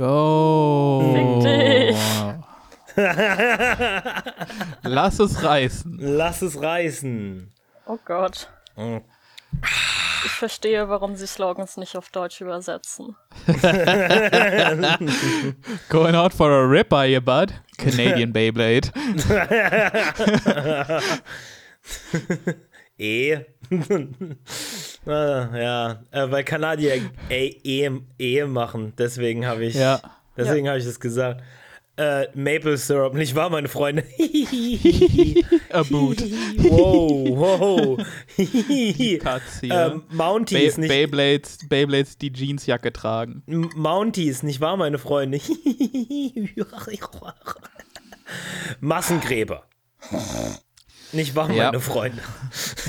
Oh. Fick dich. Lass es reißen. Lass es reißen. Oh Gott. Oh. Ich verstehe, warum sie Slogans nicht auf Deutsch übersetzen. Going out for a rip, are you, bud? Canadian Beyblade. E. ah, ja, äh, weil Kanadier E, e, e machen, deswegen habe ich, Ja. deswegen habe ich das gesagt. Äh, Maple Syrup, nicht wahr, meine Freunde? A boot. wow, wow. Cuts hier. ähm, Mounties, Bey nicht Beyblades, Beyblades, die Jeansjacke tragen. M- Mounties, nicht wahr, meine Freunde? Massengräber. Nicht wahr, Ja. meine Freunde?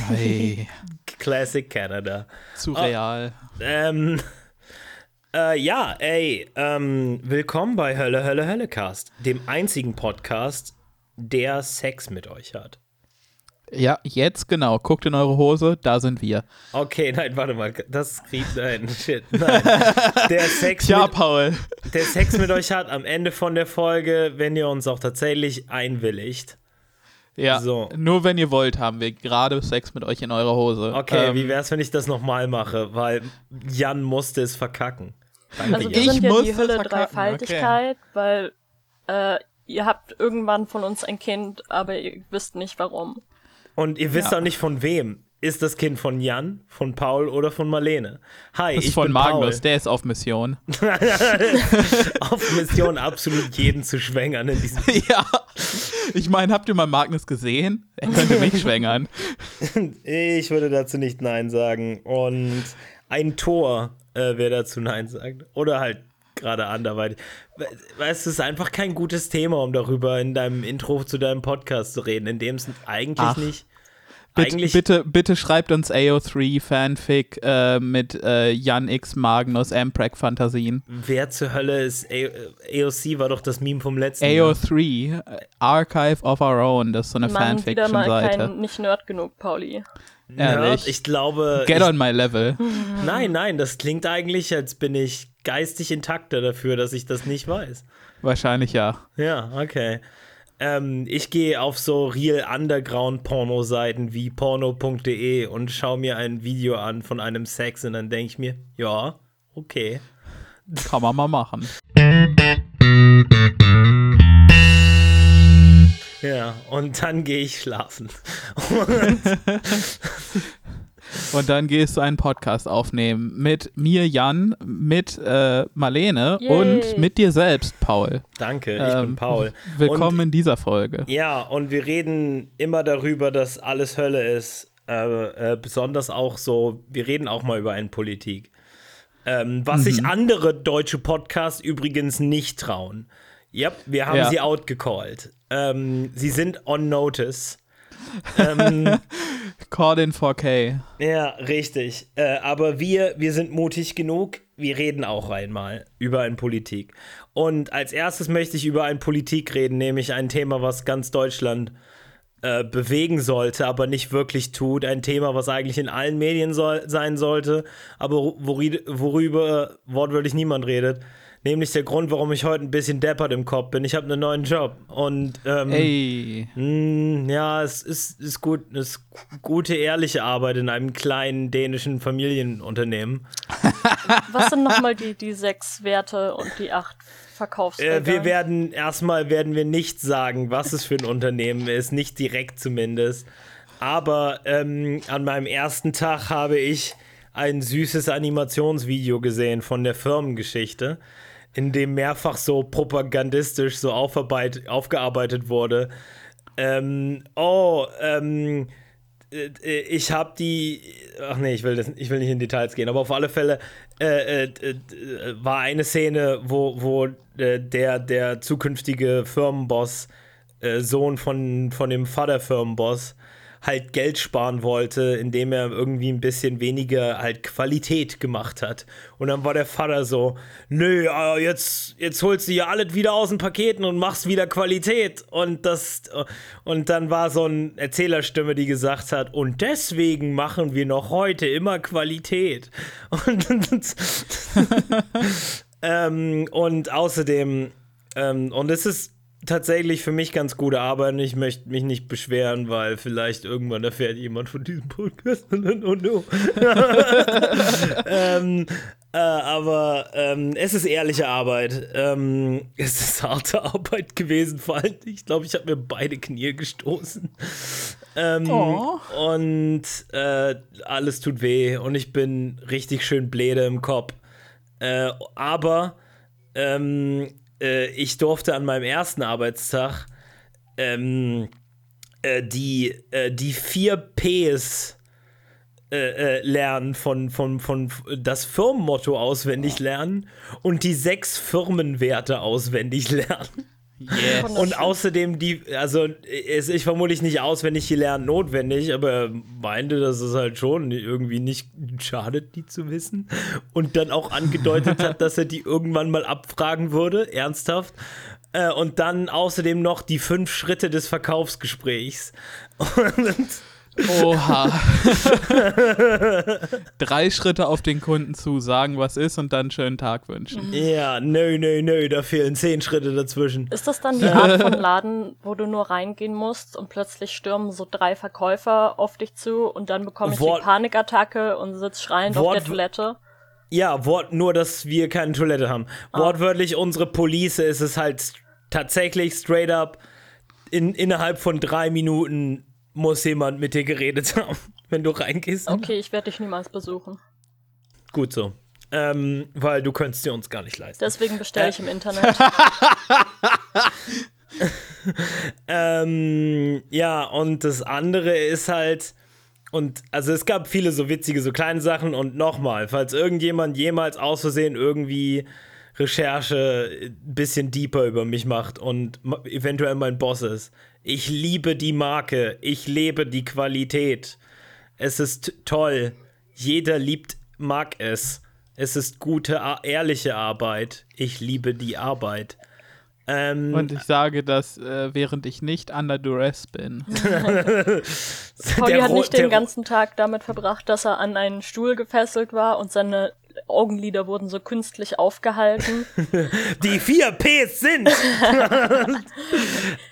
Hey, Classic Canada. zu real. Ähm, äh, ja, ey, ähm, willkommen bei Hölle, Hölle, Hölle Cast, dem einzigen Podcast, der Sex mit euch hat. Ja, jetzt genau. Guckt in eure Hose, da sind wir. Okay, nein, warte mal, das kriegt, nein, shit, nein. Der Sex, Tja, mit, Paul. der Sex mit euch hat am Ende von der Folge, wenn ihr uns auch tatsächlich einwilligt. Ja, So. nur wenn ihr wollt, haben wir gerade Sex mit euch in eurer Hose. Okay, Ähm, wie wär's, wenn ich das nochmal mache? Weil Jan musste es verkacken. Danke, Also wir Jan. Ich sind ja die es Hülle Dreifaltigkeit, weil äh, ihr habt irgendwann von uns ein Kind, aber ihr wisst nicht warum. Und ihr wisst Ja. auch nicht von wem. Ist das Kind von Jan, von Paul oder von Marlene? Hi, das ich ist von bin Magnus, der ist auf Mission. Paul. Auf Mission absolut jeden zu schwängern in diesem. ja. Ich meine, habt ihr mal Magnus gesehen? Er könnte mich schwängern. Ich würde dazu nicht Nein sagen. Und ein Tor, äh, wer dazu Nein sagt. Oder halt gerade anderweitig. We- Weißt du, es ist einfach kein gutes Thema, um darüber in deinem Intro zu deinem Podcast zu reden, in dem es eigentlich Ach. nicht. Bitte, Eigentlich bitte, bitte schreibt uns AO3 Fanfic äh, mit äh, Jan X Magnus Amprag Fantasien. Wer zur Hölle ist A AOC war doch das Meme vom letzten Jahr. AO3, äh, Archive of Our Own, das ist so eine Mann, wieder mal Fanfiction-Seite. kein, nicht Nerd genug, Pauli. Nerd, Ehrlich. ich glaube. Get ich, on my level. nein, nein, das klingt eigentlich, als bin ich geistig intakter dafür, dass ich das nicht weiß. Wahrscheinlich ja. Ja, okay. Ähm, ich gehe auf so real underground Porno-Seiten wie porno.de und schaue mir ein Video an von einem Sex und dann denke ich mir, ja, okay. Kann man mal machen. Ja, und dann gehe ich schlafen. Und dann gehst du einen Podcast aufnehmen mit mir, Jan, mit äh, Marlene Yay. und mit dir selbst, Paul. Danke, ich bin Ähm, Paul. Willkommen in dieser Folge. Ja, und wir reden immer darüber, dass alles Hölle ist. Äh, äh, besonders auch so, wir reden auch mal über eine Politik. Ähm, was Mhm. sich andere deutsche Podcasts übrigens nicht trauen. Ja, wir haben Ja. sie outgecallt. Ähm, sie sind on notice. ähm, Call in 4K. ja, richtig. Äh, aber wir, wir sind mutig genug. Wir reden auch einmal über eine Politik. Und als erstes möchte ich über eine Politik reden, nämlich ein Thema, was ganz Deutschland äh, bewegen sollte, aber nicht wirklich tut. Ein Thema, was eigentlich in allen Medien soll, sein sollte, aber worüber, worüber wortwörtlich niemand redet. Nämlich der Grund, warum ich heute ein bisschen deppert im Kopf bin. Ich habe einen neuen Job. Und ähm, Ey, Mm, Ja, es ist, ist gut, es ist gute, ehrliche Arbeit in einem kleinen dänischen Familienunternehmen. Was sind nochmal die, die sechs Werte und die acht Verkaufsfelder? Äh, wir werden erstmal werden wir nicht sagen, was es für ein Unternehmen ist, nicht direkt zumindest. Aber ähm, an meinem ersten Tag habe ich ein süßes Animationsvideo gesehen von der Firmengeschichte, in dem mehrfach so propagandistisch so aufgearbeitet wurde. Ähm, oh, ähm, äh, ich habe die, ach nee, ich will, das, ich will nicht in Details gehen, aber auf alle Fälle äh, äh, äh, war eine Szene, wo, wo äh, der, der zukünftige Firmenboss, äh, Sohn von, von dem Vaterfirmenboss, halt Geld sparen wollte, indem er irgendwie ein bisschen weniger halt Qualität gemacht hat. Und dann war der Vater so, nö, äh, jetzt, jetzt holst du ja alles wieder aus den Paketen und machst wieder Qualität. Und das, und dann war so eine Erzählerstimme, die gesagt hat, und deswegen machen wir noch heute immer Qualität. Und Ähm, und außerdem, ähm, und es ist tatsächlich für mich ganz gute Arbeit und ich möchte mich nicht beschweren, weil vielleicht irgendwann erfährt jemand von diesem Podcast. oh no. ähm, äh, aber ähm, es ist ehrliche Arbeit. Ähm, es ist harte Arbeit gewesen, vor allem, ich glaube, ich habe mir beide Knie gestoßen. Ähm, Oh. Und äh, alles tut weh und ich bin richtig schön bläde im Kopf. Äh, aber ähm, äh, ich durfte an meinem ersten Arbeitstag ähm, äh, die, äh, die vier Ps äh, äh, lernen, von, von, von das Firmenmotto auswendig lernen und die sechs Firmenwerte auswendig lernen. Yes. Und außerdem die, also ist vermutlich nicht auswendig gelernt notwendig, aber er meinte, dass es halt schon irgendwie nicht schadet, die zu wissen. Und dann auch angedeutet hat, dass er die irgendwann mal abfragen würde, ernsthaft. Äh, Und dann außerdem noch die fünf Schritte des Verkaufsgesprächs. Und Oha. Drei Schritte auf den Kunden zu, sagen, was ist und dann einen schönen Tag wünschen. ja, nö, nö, nö, da fehlen zehn Schritte dazwischen. Ist das dann die Art von Laden, wo du nur reingehen musst und plötzlich stürmen so drei Verkäufer auf dich zu und dann bekomme ich Wort- die Panikattacke und sitz schreiend auf Wort- der Toilette? Ja, Wort, nur, dass wir keine Toilette haben. Wortwörtlich, unsere Police ist es halt tatsächlich straight up. In, innerhalb von drei Minuten muss jemand mit dir geredet haben, wenn du reingehst. Okay, ich werde dich niemals besuchen. Gut so. Ähm, weil du könntest dir uns gar nicht leisten. Deswegen bestelle ich im Internet. Ähm, ja, und das andere ist halt, und also es gab viele so witzige, so kleine Sachen und nochmal, falls irgendjemand jemals aus Versehen irgendwie Recherche ein bisschen deeper über mich macht und eventuell mein Boss ist. Ich liebe die Marke, ich lebe die Qualität. Es ist toll. Jeder liebt, mag es. Es ist gute, ehrliche Arbeit. Ich liebe die Arbeit. Ähm, Und ich sage das, äh, während ich nicht under duress bin. Pauli hat nicht den ganzen Tag damit verbracht, dass er an einen Stuhl gefesselt war und seine Augenlider wurden so künstlich aufgehalten. Die vier Ps sind.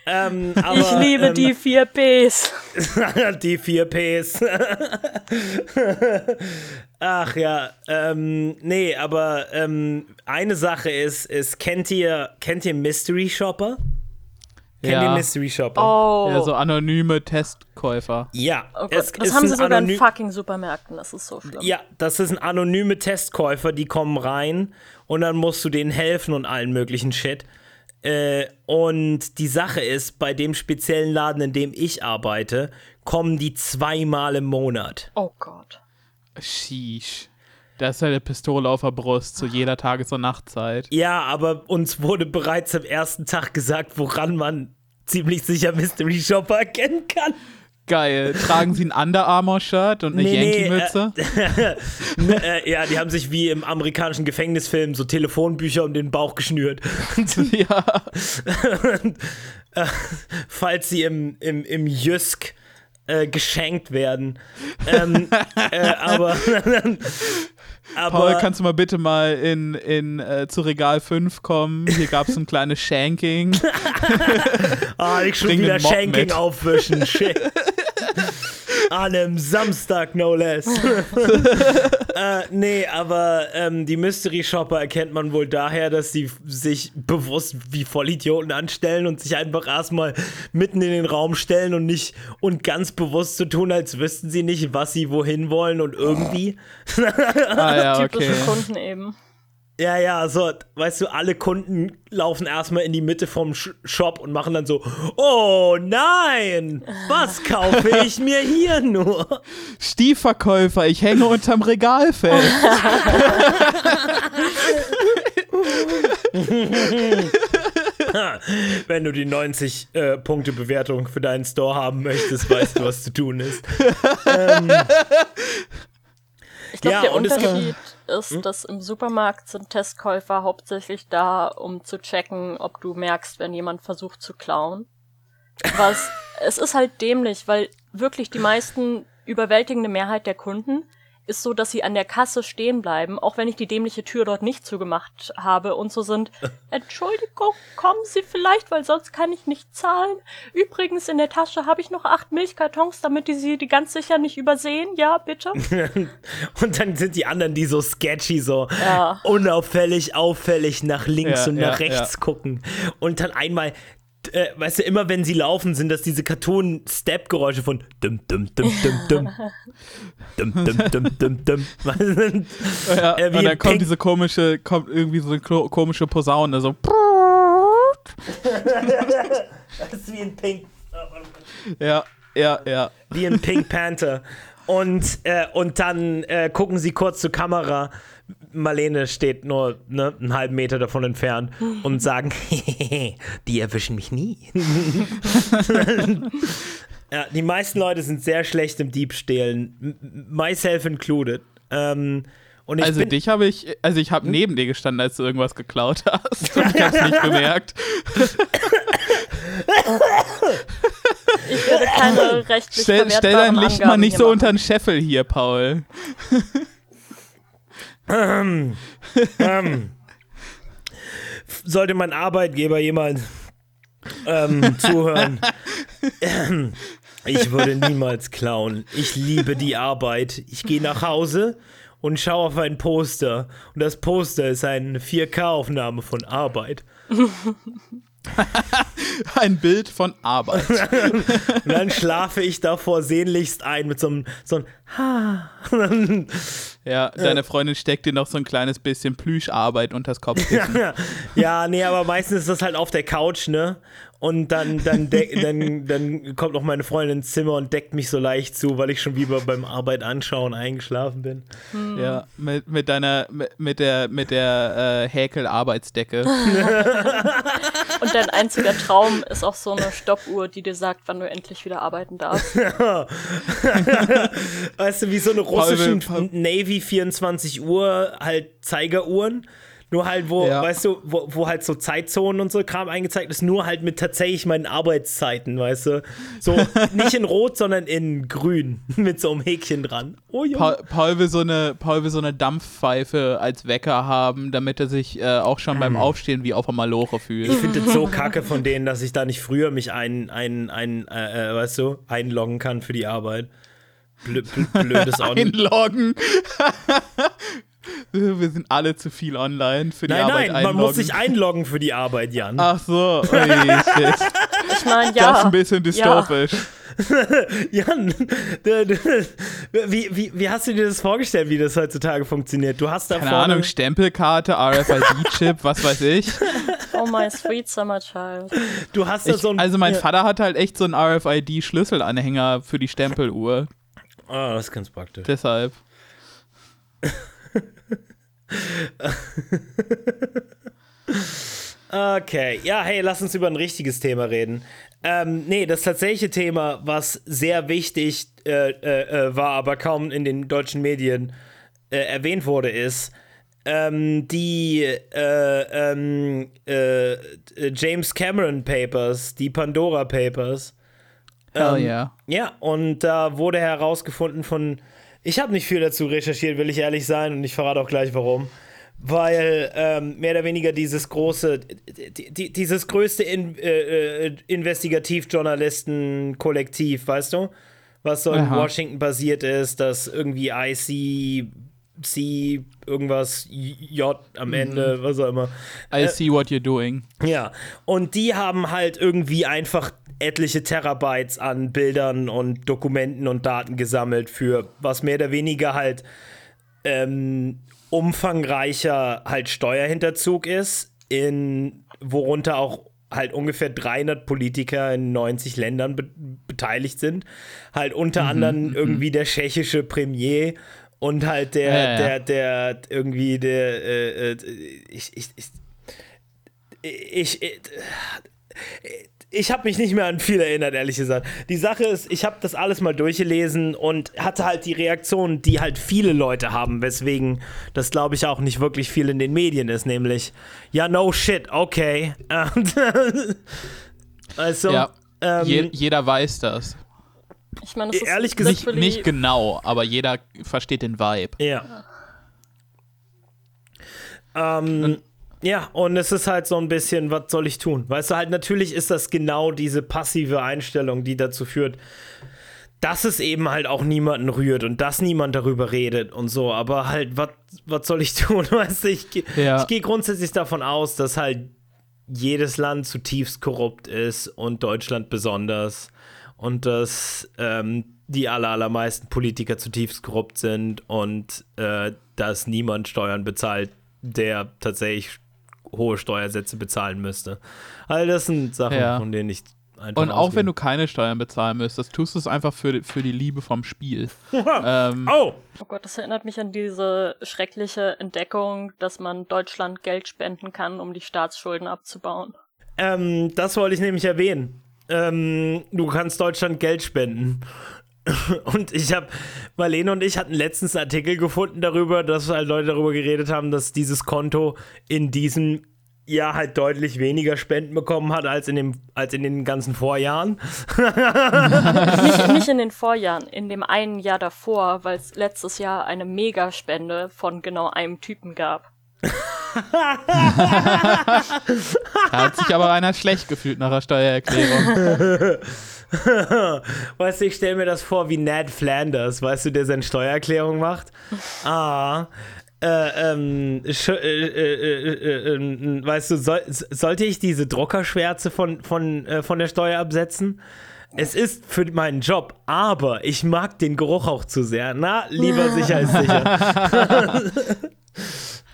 ähm, aber, ich liebe ähm, die vier Ps. die vier Ps. Ach ja, ähm, nee, aber ähm, eine Sache ist, ist kennt ihr, kennt ihr Mystery Shopper? Ihr Ja. Mystery Shopper? Oh, Ja, so anonyme Testkäufer. Ja, oh es, das haben sie sind sogar in fucking Supermärkten. Das ist so schlimm. Ja, das sind anonyme Testkäufer, die kommen rein und dann musst du denen helfen und allen möglichen Shit. Äh, und die Sache ist, bei dem speziellen Laden, in dem ich arbeite, kommen die zweimal im Monat. Oh Gott. Sheesh. Da ist ja eine Pistole auf der Brust zu jeder Tages- und Nachtzeit. Ja, aber uns wurde bereits am ersten Tag gesagt, woran man ziemlich sicher Mystery Shopper erkennen kann. Geil. Tragen sie ein Under Armour-Shirt und eine Nee, nee, Yankee-Mütze? Ne, äh, ja, die haben sich wie im amerikanischen Gefängnisfilm so Telefonbücher um den Bauch geschnürt. ja. falls sie im, im, im Jysk äh, geschenkt werden. Ähm, äh, aber aber Paul, kannst du mal bitte mal in, in, äh, zu Regal 5 kommen? Hier gab es ein kleines Shanking. ah, ich schon wieder Shanking mit. aufwischen. Shit. An einem Samstag, no less. äh, nee, aber ähm, die Mystery Shopper erkennt man wohl daher, dass sie sich bewusst wie Vollidioten anstellen und sich einfach erstmal mitten in den Raum stellen und nicht und ganz bewusst zu tun, als wüssten sie nicht, was sie wohin wollen und irgendwie. ah ja, okay. Typische Kunden eben. Ja, ja, so, weißt du, alle Kunden laufen erstmal in die Mitte vom Sh Shop und machen dann so, oh nein, was kaufe ich mir hier nur? Stiefverkäufer, ich hänge unterm Regal fest. Wenn du die 90 äh, Punkte Bewertung für deinen Store haben möchtest, weißt du, was zu tun ist. Ich glaube, Ja, der und es gibt- Ist, dass im Supermarkt sind Testkäufer hauptsächlich da, um zu checken, ob du merkst, wenn jemand versucht zu klauen. Was, es ist halt dämlich, weil wirklich die meisten überwältigende Mehrheit der Kunden ist so, dass sie an der Kasse stehen bleiben, auch wenn ich die dämliche Tür dort nicht zugemacht habe und so sind, Entschuldigung, kommen Sie vielleicht, weil sonst kann ich nicht zahlen. Übrigens, in der Tasche habe ich noch acht Milchkartons, damit die Sie die ganz sicher nicht übersehen. Ja, bitte. und dann sind die anderen, die so sketchy, so Ja. unauffällig, auffällig nach links Ja, und nach ja, rechts ja. gucken. Und dann einmal, äh, weißt du, immer wenn sie laufen, sind das diese Cartoon-Step-Geräusche von dum dum dum dum dum. dum dum dum dum dum. Weißt du? Ja, Äh, und dann kommt Pink- diese komische, kommt irgendwie so eine komische Posaune, so. Das ist wie ein Pink. Ja, ja, ja. wie ein Pink Panther. Und, äh, und dann äh, gucken sie kurz zur Kamera. Marlene steht nur ne, einen halben Meter davon entfernt und sagen, die erwischen mich nie. ja, die meisten Leute sind sehr schlecht im Diebstählen, myself included. Ähm, und ich Also bin, dich habe ich, also ich habe neben dir gestanden, als du irgendwas geklaut hast. Und ich hab's nicht bemerkt. Ich werde keine rechtlich Stell, stell dein Licht mal nicht so unter den Scheffel hier, Paul. Sollte mein Arbeitgeber jemand ähm, zuhören. Ähm, ich würde niemals klauen. Ich liebe die Arbeit. Ich gehe nach Hause und schaue auf ein Poster. Und das Poster ist eine 4K-Aufnahme von Arbeit. Ein Bild von Arbeit. Und dann schlafe ich davor sehnlichst ein mit so einem, so einem Ha. Ja, deine Freundin steckt dir noch so ein kleines bisschen Plüscharbeit unters Kopfkissen. Ja, ja, nee, aber meistens ist das halt auf der Couch, ne? Und dann, dann, dann, dann kommt noch meine Freundin ins Zimmer und deckt mich so leicht zu, weil ich schon wie bei- beim Arbeit anschauen eingeschlafen bin. Ja, mit, mit deiner, mit, mit der, mit der äh, Häkel-Arbeitsdecke. Und dein einziger Traum ist auch so eine Stoppuhr, die dir sagt, wann du endlich wieder arbeiten darfst. Weißt du, wie so eine russischen Navy 24 Uhr halt Zeigeruhren. Nur halt, wo, Ja. weißt du, wo, wo halt so Zeitzonen und so Kram eingezeigt ist, nur halt mit tatsächlich meinen Arbeitszeiten, weißt du. So, nicht in Rot, sondern in Grün, mit so einem Häkchen dran. Oh. Paul, Paul, will so eine, Paul will so eine Dampfpfeife als Wecker haben, damit er sich äh, auch schon beim Aufstehen wie auf der Maloche Ich fühlt. finde es so kacke von denen, dass ich da nicht früher mich ein, ein, ein äh, äh, weißt du, einloggen kann für die Arbeit. Blö, blö, blödes Einloggen. Wir sind alle zu viel online für die Nein, Arbeit nein, einloggen. man muss sich einloggen für die Arbeit, Jan. Ach so, ui, shit. Ich meine, Das ja. ist ein bisschen dystopisch. Jan, d- d- wie, wie, wie hast du dir das vorgestellt, wie das heutzutage funktioniert? Du hast da Keine vorne, Ahnung, Stempelkarte, RFID-Chip, was weiß ich. Oh my sweet summer child. du hast da ich so ein, also mein ja. Vater hat halt echt so einen RFID-Schlüsselanhänger für die Stempeluhr. Oh, das ist ganz praktisch. Deshalb. Okay, ja, hey, lass uns über ein richtiges Thema reden. Ähm, nee, das tatsächliche Thema, was sehr wichtig äh, äh, äh, war, aber kaum in den deutschen Medien äh, erwähnt wurde, ist ähm, die äh, ähm, äh, James Cameron Papers, die Pandora Papers. Hell Ähm, yeah. Ja, und da wurde herausgefunden von. Ich habe nicht viel dazu recherchiert, will ich ehrlich sein, und ich verrate auch gleich warum. Weil ähm, mehr oder weniger dieses große, die, die, dieses größte in, äh, äh, Investigativjournalisten-Kollektiv, weißt du? Was so in Aha. Washington basiert ist, dass irgendwie IC, C, irgendwas, J am Ende, was auch immer. I see what you're doing. Ja, und die haben halt irgendwie einfach etliche Terabytes an Bildern und Dokumenten und Daten gesammelt für was mehr oder weniger halt ähm, umfangreicher halt Steuerhinterzug ist, in worunter auch halt ungefähr 300 Politiker in 90 Ländern be beteiligt sind. Halt unter anderem irgendwie der tschechische Premier und halt der, Ja, ja, der, der irgendwie der, äh, äh, ich, ich, ich, ich, ich, ich habe mich nicht mehr an viel erinnert, ehrlich gesagt. Die Sache ist, ich habe das alles mal durchgelesen und hatte halt die Reaktion, die halt viele Leute haben, weswegen das, glaube ich, auch nicht wirklich viel in den Medien ist, nämlich, ja, no shit, okay. also, Ja. ähm, Je, jeder weiß das. Ich meine, es ist Ehrlich gesagt- Nicht, genau, aber jeder versteht den Vibe. Ja. Ähm, ja, und es ist halt so ein bisschen, was soll ich tun? Weißt du, halt, natürlich ist das genau diese passive Einstellung, die dazu führt, dass es eben halt auch niemanden rührt und dass niemand darüber redet und so. Aber halt, was was soll ich tun? Weißt du, ich, Ja. ich gehe grundsätzlich davon aus, dass halt jedes Land zutiefst korrupt ist und Deutschland besonders. Und dass ähm, die aller, allermeisten Politiker zutiefst korrupt sind und äh, dass niemand Steuern bezahlt, der tatsächlich hohe Steuersätze bezahlen müsste. All das sind Sachen, Ja. von denen ich einfach Und auch wenn du keine Steuern bezahlen müsstest, tust du es einfach für, für die Liebe vom Spiel. ähm, Oh! Oh Gott, das erinnert mich an diese schreckliche Entdeckung, dass man Deutschland Geld spenden kann, um die Staatsschulden abzubauen. Ähm, das wollte ich nämlich erwähnen. Ähm, du kannst Deutschland Geld spenden. Und ich habe, Marlene und ich hatten letztens einen Artikel gefunden darüber, dass halt Leute darüber geredet haben, dass dieses Konto in diesem Jahr halt deutlich weniger Spenden bekommen hat als in, dem, als in den ganzen Vorjahren. Nicht, nicht in den Vorjahren, in dem einen Jahr davor, weil es letztes Jahr eine Megaspende von genau einem Typen gab. Da hat sich aber einer schlecht gefühlt nach der Steuererklärung. Weißt du, ich stelle mir das vor wie Ned Flanders, weißt du, der seine Steuererklärung macht. Ah, äh, ähm, äh, äh, äh, äh, äh, weißt du, soll, sollte ich diese Druckerschwärze von, von, äh, von der Steuer absetzen? Es ist für meinen Job, aber ich mag den Geruch auch zu sehr. Na, lieber sicher als sicher.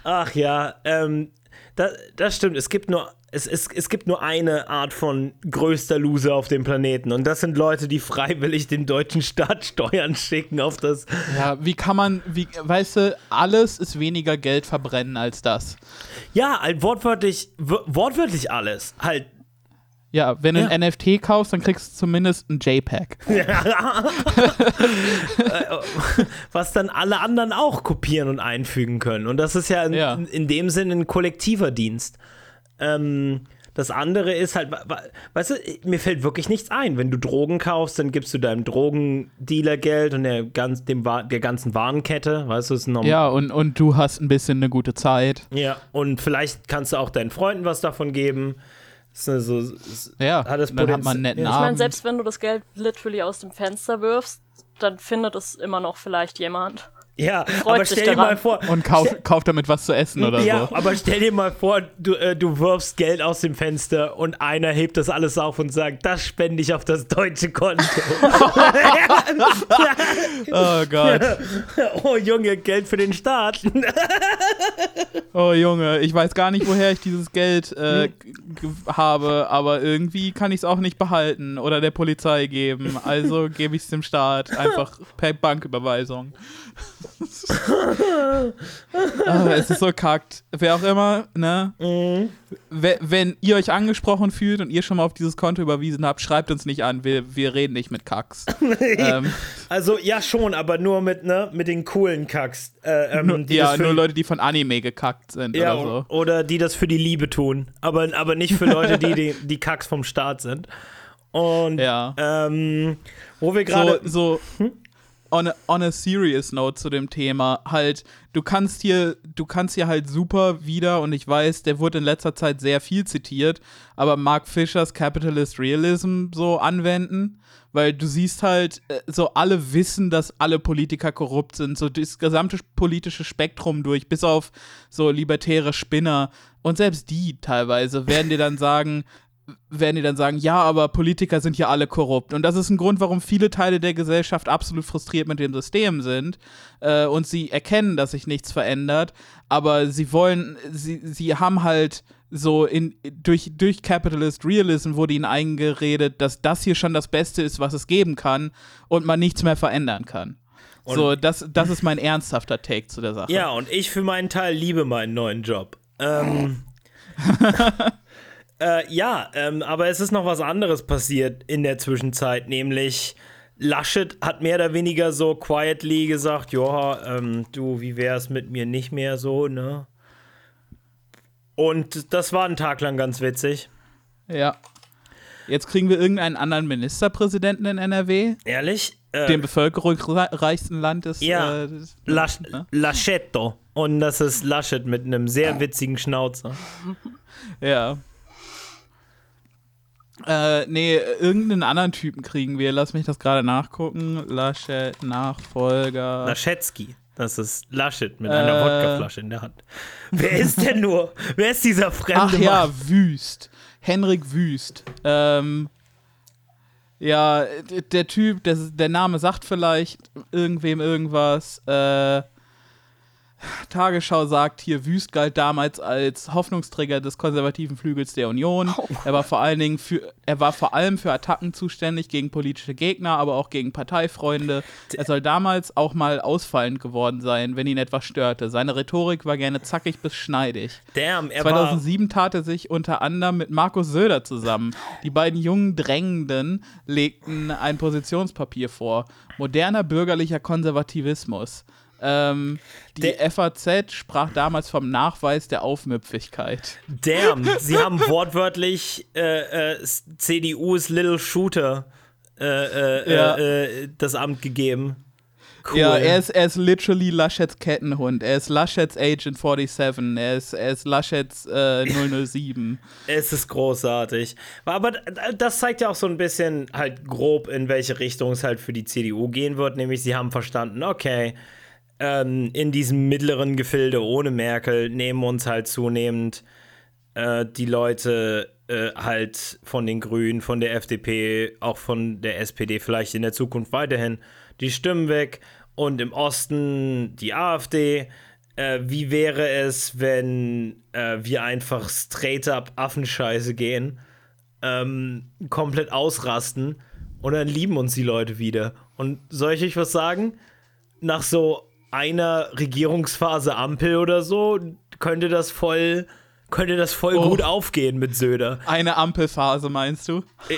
Ach ja, ähm, das, das stimmt. Es gibt nur es, es, es gibt nur eine Art von größter Loser auf dem Planeten und das sind Leute, die freiwillig dem deutschen Staat Steuern schicken auf das. Ja, wie kann man, wie, weißt du, alles ist weniger Geld verbrennen als das. Ja, halt wortwörtlich, wortwörtlich alles. Halt. Ja, wenn du Ja. ein NFT kaufst, dann kriegst du zumindest ein JPEG. was dann alle anderen auch kopieren und einfügen können. Und das ist ja in, Ja. in dem Sinne ein kollektiver Dienst. Ähm, das andere ist halt, weißt du, mir fällt wirklich nichts ein. Wenn du Drogen kaufst, dann gibst du deinem Drogendealer Geld und der, ganz, dem, der ganzen Warenkette, weißt du, ist normal. Ja, und, und du hast ein bisschen eine gute Zeit. Ja, und vielleicht kannst du auch deinen Freunden was davon geben. Das ist so, ist, Ja, hat das dann hat man einen netten Ja. Ich meine, selbst wenn du das Geld literally aus dem Fenster wirfst, dann findet es immer noch vielleicht jemand. Ja, Freut aber stell dir mal vor. Und kauf, kauf damit was zu essen oder ja, so. aber stell dir mal vor, du, äh, du wirfst Geld aus dem Fenster und einer hebt das alles auf und sagt, das spende ich auf das deutsche Konto. Oh Gott. oh Junge, Geld für den Staat. Oh Junge, ich weiß gar nicht, woher ich dieses Geld äh, g- habe, aber irgendwie kann ich es auch nicht behalten oder der Polizei geben. Also gebe ich es dem Staat einfach per Banküberweisung. ah, es ist so kackt. Wer auch immer, ne? We- Wenn ihr euch angesprochen fühlt und ihr schon mal auf dieses Konto überwiesen habt, schreibt uns nicht an. Wir, wir reden nicht mit Kacks. ähm, Also ja schon, aber nur mit, ne, mit den coolen Kacks. Äh, ähm, nur, ja, nur Leute, die von Anime gekackt sind ja, oder so. oder die das für die Liebe tun. Aber, aber nicht für Leute, die, die die Kacks vom Staat sind. Und Ja. ähm, wo wir gerade. so, so on, a, on a serious note zu dem Thema, halt, du kannst hier, du kannst hier halt super wieder, und ich weiß, der wurde in letzter Zeit sehr viel zitiert, aber Mark Fischers Capitalist Realism so anwenden. Weil du siehst halt, äh, so alle wissen, dass alle Politiker korrupt sind, so das gesamte politische Spektrum durch, bis auf so libertäre Spinner. Und selbst die teilweise werden dir dann sagen, werden die dann sagen, ja, aber Politiker sind ja alle korrupt. Und das ist ein Grund, warum viele Teile der Gesellschaft absolut frustriert mit dem System sind. Äh, und sie erkennen, dass sich nichts verändert. Aber sie wollen, sie, sie haben halt so in, durch, durch Capitalist Realism wurde ihnen eingeredet, dass das hier schon das Beste ist, was es geben kann und man nichts mehr verändern kann. so, das, das ist mein ernsthafter Take zu der Sache. Ja, und ich für meinen Teil liebe meinen neuen Job. Ähm, äh, ja, ähm, aber es ist noch was anderes passiert in der Zwischenzeit, nämlich Laschet hat mehr oder weniger so quietly gesagt, ja, ähm, du, wie wär's mit mir nicht mehr so, ne? Und das war einen Tag lang ganz witzig. Ja. Jetzt kriegen wir irgendeinen anderen Ministerpräsidenten in NRW, Ehrlich? Äh, dem bevölkerungsreichsten Land des. Ja. Äh, des Lasch ne? Laschetto. Und das ist Laschet mit einem sehr witzigen Schnauzer. Ja. Äh, nee, irgendeinen anderen Typen kriegen wir. Lass mich das gerade nachgucken. Laschet, Nachfolger. Laschetski. Das ist Laschet mit einer Äh. Wodkaflasche in der Hand. Wer ist denn nur? Wer ist dieser fremde Ach ja, Mann? Wüst. Henrik Wüst. Ähm, ja, der Typ, der, der Name sagt vielleicht irgendwem irgendwas. Äh, Tagesschau sagt hier, Wüst galt damals als Hoffnungsträger des konservativen Flügels der Union. Er war vor allen Dingen für, er war vor allem für Attacken zuständig gegen politische Gegner, aber auch gegen Parteifreunde. Er soll damals auch mal ausfallend geworden sein, wenn ihn etwas störte. Seine Rhetorik war gerne zackig bis schneidig. Damn, er war. 2007 tat er sich unter anderem mit Markus Söder zusammen. Die beiden jungen Drängenden legten ein Positionspapier vor. Moderner bürgerlicher Konservativismus. Ähm, die Der- FAZ sprach damals vom Nachweis der Aufmüpfigkeit. Damn, sie haben wortwörtlich äh, äh, CDUs Little Shooter äh, äh, Ja. äh, äh, das Amt gegeben. Cool. Ja, er ist, er ist literally Laschets Kettenhund. Er ist Laschets Agent 47. Er ist, er ist Laschets äh, 007. Es ist großartig. Aber das zeigt ja auch so ein bisschen halt grob, in welche Richtung es halt für die CDU gehen wird. Nämlich, sie haben verstanden, okay, ähm, in diesem mittleren Gefilde ohne Merkel nehmen uns halt zunehmend äh, die Leute äh, halt von den Grünen, von der FDP, auch von der SPD vielleicht in der Zukunft weiterhin die Stimmen weg und im Osten die AfD. Äh, wie wäre es, wenn äh, wir einfach straight up Affenscheiße gehen, ähm, komplett ausrasten und dann lieben uns die Leute wieder? Und soll ich euch was sagen? Nach so einer Regierungsphase Ampel oder so könnte das voll könnte das voll Oh. gut aufgehen mit Söder. Eine Ampelphase, meinst du?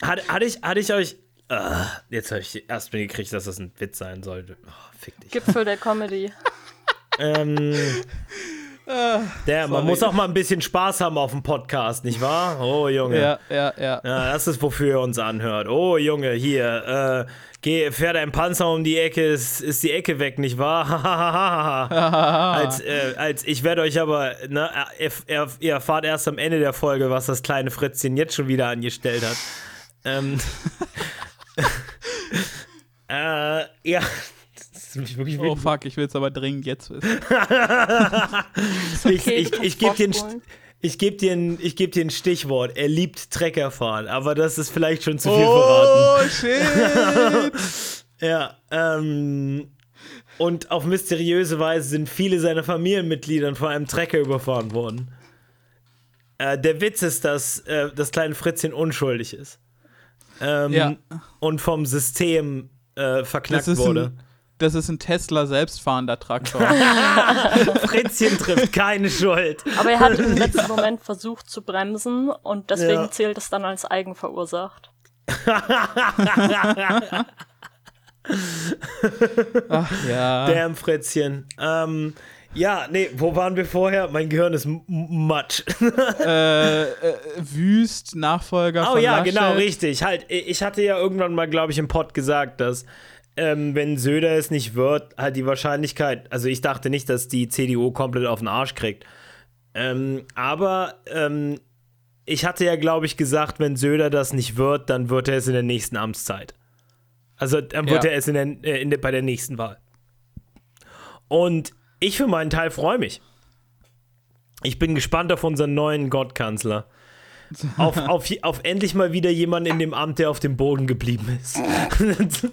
Hat, hatte, ich, hatte ich euch. Ah, jetzt habe ich erst mal gekriegt, dass das ein Witz sein sollte. Oh, fick dich. Gipfel der Comedy. Ähm, der, man sorry. muss auch mal ein bisschen Spaß haben auf dem Podcast, nicht wahr? Oh, Junge. Ja, ja, ja. Ja, das ist, wofür ihr uns anhört. Oh, Junge, hier, äh, geh, fährt ein Panzer um die Ecke, ist, ist die Ecke weg, nicht wahr? als, äh, als, ich werde euch aber, ne, ihr, ihr, ihr erfahrt erst am Ende der Folge, was das kleine Fritzchen jetzt schon wieder angestellt hat. Ähm, äh, ja, mich wirklich Oh fuck, ich will es aber dringend jetzt wissen. ich, Okay, ich, ich kannst gebe dir, ich geb dir, ein- ich geb dir ein Stichwort. Er liebt Treckerfahren, aber das ist vielleicht schon zu viel verraten. Oh, shit! Ja, ähm. Und auf mysteriöse Weise sind viele seiner Familienmitglieder von einem Trecker überfahren worden. Äh, der Witz ist, dass äh, das kleine Fritzchen unschuldig ist. Ähm, Ja. Und vom System äh, verknackt Das ist, wurde. ein, das ist ein Tesla selbstfahrender Traktor. Fritzchen trifft keine Schuld. Aber er hat im letzten Moment versucht zu bremsen und deswegen Ja. zählt es dann als eigenverursacht. Ach ja. Damn, Fritzchen. Ähm, ja, nee, wo waren wir vorher? Mein Gehirn ist Matsch. äh, äh, Wüst, Nachfolger Oh von ja, Laschet. genau, richtig. Halt, ich hatte ja irgendwann mal, glaube ich, im Pod gesagt, dass ähm, wenn Söder es nicht wird, halt die Wahrscheinlichkeit, also ich dachte nicht, dass die CDU komplett auf den Arsch kriegt. Ähm, aber ähm, ich hatte ja, glaube ich, gesagt, wenn Söder das nicht wird, dann wird er es in der nächsten Amtszeit. Also dann wird Ja. er es in der, äh, in der, bei der nächsten Wahl. Und ich für meinen Teil freue mich. Ich bin gespannt auf unseren neuen Gottkanzler. Auf, auf, auf endlich mal wieder jemanden in dem Amt, der auf dem Boden geblieben ist.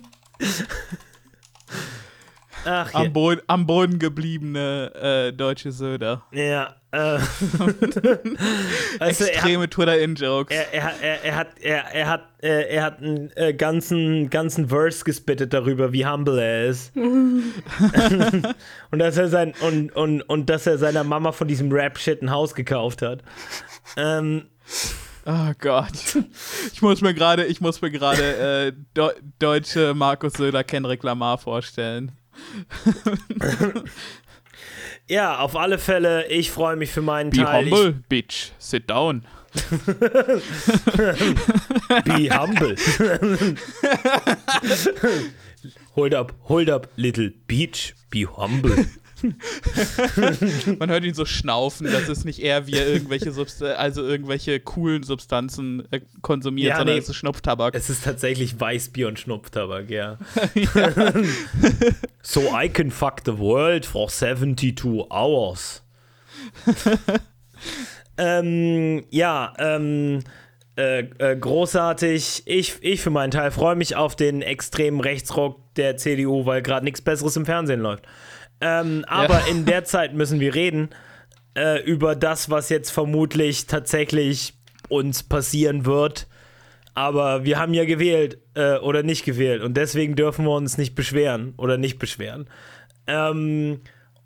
Ach. Am, Boden, am Boden gebliebene äh, deutsche Söder. Ja. Äh, hat- Extreme Twitter-In-Jokes. er, er, er, er hat, er, er hat, äh, er hat einen äh, ganzen, ganzen Verse gespittet darüber, wie humble er ist. und dass er sein und, und, und dass er seiner Mama von diesem Rap-Shit ein Haus gekauft hat. Ähm, Oh Gott. Ich muss mir gerade, ich muss mir gerade äh, Deu- deutsche Markus Söder Kendrick Lamar vorstellen. Ja, auf alle Fälle, ich freue mich für meinen Be Teil. humble, bitch. Sit down. Ich, be humble. hold up, hold up, little beach. Be humble. Man hört ihn so schnaufen, das ist nicht er, wie er irgendwelche, Subst also irgendwelche coolen Substanzen äh, konsumiert, Ja, sondern nee. es ist Schnupftabak. Es ist tatsächlich Weißbier und Schnupftabak, ja. so I can fuck the world for 72 hours. ähm, ja, ähm, äh, äh, großartig. Ich, ich für meinen Teil freue mich auf den extremen Rechtsruck der CDU, weil gerade nichts Besseres im Fernsehen läuft. Ähm, aber in der Zeit müssen wir reden äh, über das, was jetzt vermutlich tatsächlich uns passieren wird. Aber wir haben ja gewählt äh, oder nicht gewählt und deswegen dürfen wir uns nicht beschweren oder nicht beschweren. Ähm,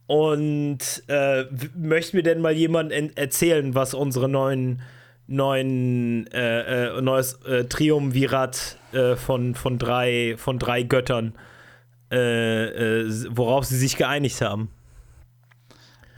und äh, möchten wir denn mal jemand erzählen, was unsere neuen neuen äh, äh, neues äh, Triumvirat äh, von, von, drei, von drei Göttern, äh, äh, worauf sie sich geeinigt haben?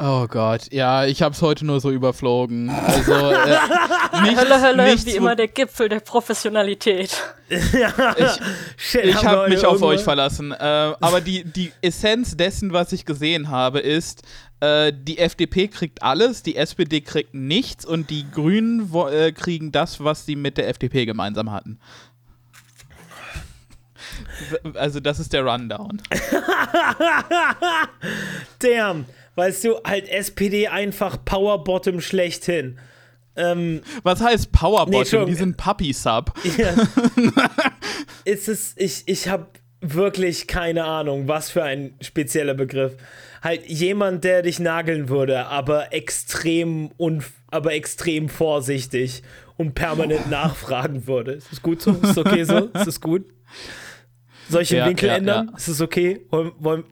Oh Gott, ja, ich hab's heute nur so überflogen. Also, äh, nichts, Hölle, Hölle, nichts, wie immer der Gipfel der Professionalität. Ich wir habe mich auf irgendwo- euch verlassen. Äh, aber die, die Essenz dessen, was ich gesehen habe, ist, äh, die FDP kriegt alles, die SPD kriegt nichts und die Grünen äh, kriegen das, was sie mit der FDP gemeinsam hatten. Also das ist der Rundown. Damn, weißt du, halt SPD einfach Power Bottom schlechthin. Ähm, Was heißt Nee, Powerbottom? Entschuldigung. die sind Puppy-Sub. ja. ist es, ich, ich habe wirklich keine Ahnung, was für ein spezieller Begriff. Halt jemand, der dich nageln würde, aber extrem unf aber extrem vorsichtig und permanent nachfragen würde. Ist es gut so? Ist es okay so? Ist es gut? Soll ich den Ja, Winkel ja, ändern? ja. Ist es okay? Wollen, wollen,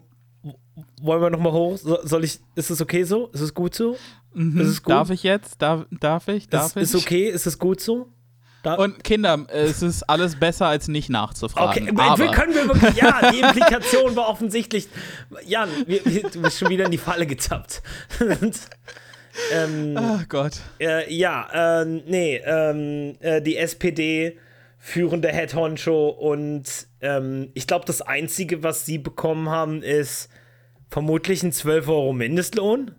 wollen wir nochmal hoch? So- Soll ich, ist es okay so? Ist es gut so? Ist es gut? Darf ich jetzt? Darf, darf ich? Darf ist, ich? ist okay? Ist es gut so? Da- Und Kinder, es ist alles besser als nicht nachzufragen. Okay, aber wir können wir wirklich, ja, die Implikation war offensichtlich. Jan, wir, wir, du bist schon wieder in die Falle gezappt. Und, ähm, Ach Gott. äh, ja, äh, nee, ähm, äh, die SPD, führende Head Honcho und ähm, ich glaube, das Einzige, was sie bekommen haben, ist vermutlich ein 12 Euro Mindestlohn,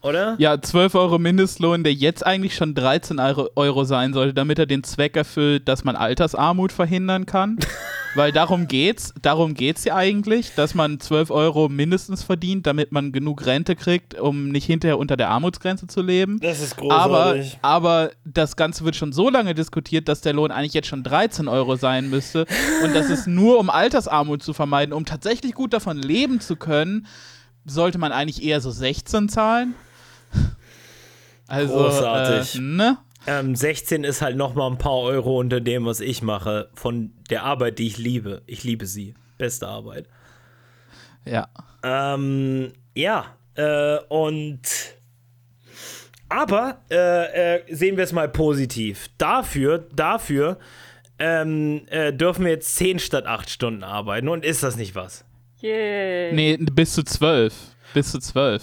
oder? Ja, 12 Euro Mindestlohn, der jetzt eigentlich schon 13 Euro, Euro sein sollte, damit er den Zweck erfüllt, dass man Altersarmut verhindern kann. Weil darum geht's, darum geht's ja eigentlich, dass man 12 Euro mindestens verdient, damit man genug Rente kriegt, um nicht hinterher unter der Armutsgrenze zu leben. Das ist Aber, großartig. aber das Ganze wird schon so lange diskutiert, dass der Lohn eigentlich jetzt schon 13 Euro sein müsste. Und das ist nur, um Altersarmut zu vermeiden, um tatsächlich gut davon leben zu können, sollte man eigentlich eher so 16 zahlen. Also, Großartig. Äh, ne? Ähm, 16 ist halt noch mal ein paar Euro unter dem, was ich mache, von der Arbeit, die ich liebe. Ich liebe sie. Beste Arbeit. Ja. Ähm, ja, äh, und aber äh, äh, sehen wir es mal positiv. Dafür, dafür ähm, äh, dürfen wir jetzt 10 statt 8 Stunden arbeiten. Und ist das nicht was? Yay. Nee, bis zu 12. Bis zu 12.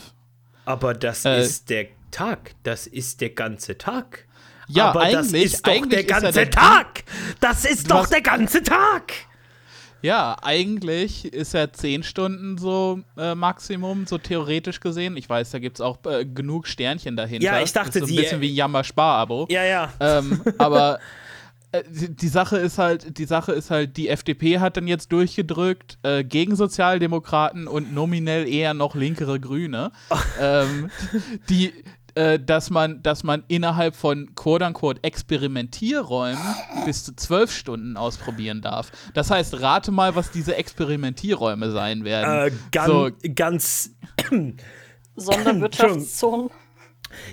Aber das Äh. ist der Tag. Das ist der ganze Tag. Ja, Aber das eigentlich- ist doch eigentlich der ganze der- Tag. Das ist doch der ganze Tag. Ja, eigentlich ist ja 10 Stunden so äh, Maximum, so theoretisch gesehen. Ich weiß, da gibt es auch äh, genug Sternchen dahinter. Ja, ich dachte, ist so ein die- bisschen wie ein Jammer-Spar-Abo. Ja, ja. ähm, aber äh, die, die Sache ist halt, die Sache ist halt, die FDP hat dann jetzt durchgedrückt äh, gegen Sozialdemokraten und nominell eher noch linkere Grüne, ähm, die äh, dass man, dass man innerhalb von quote-unquote Experimentierräumen bis zu zwölf Stunden ausprobieren darf. Das heißt, rate mal, was diese Experimentierräume sein werden. Äh, ganz, So. ganz Sonderwirtschaftszonen.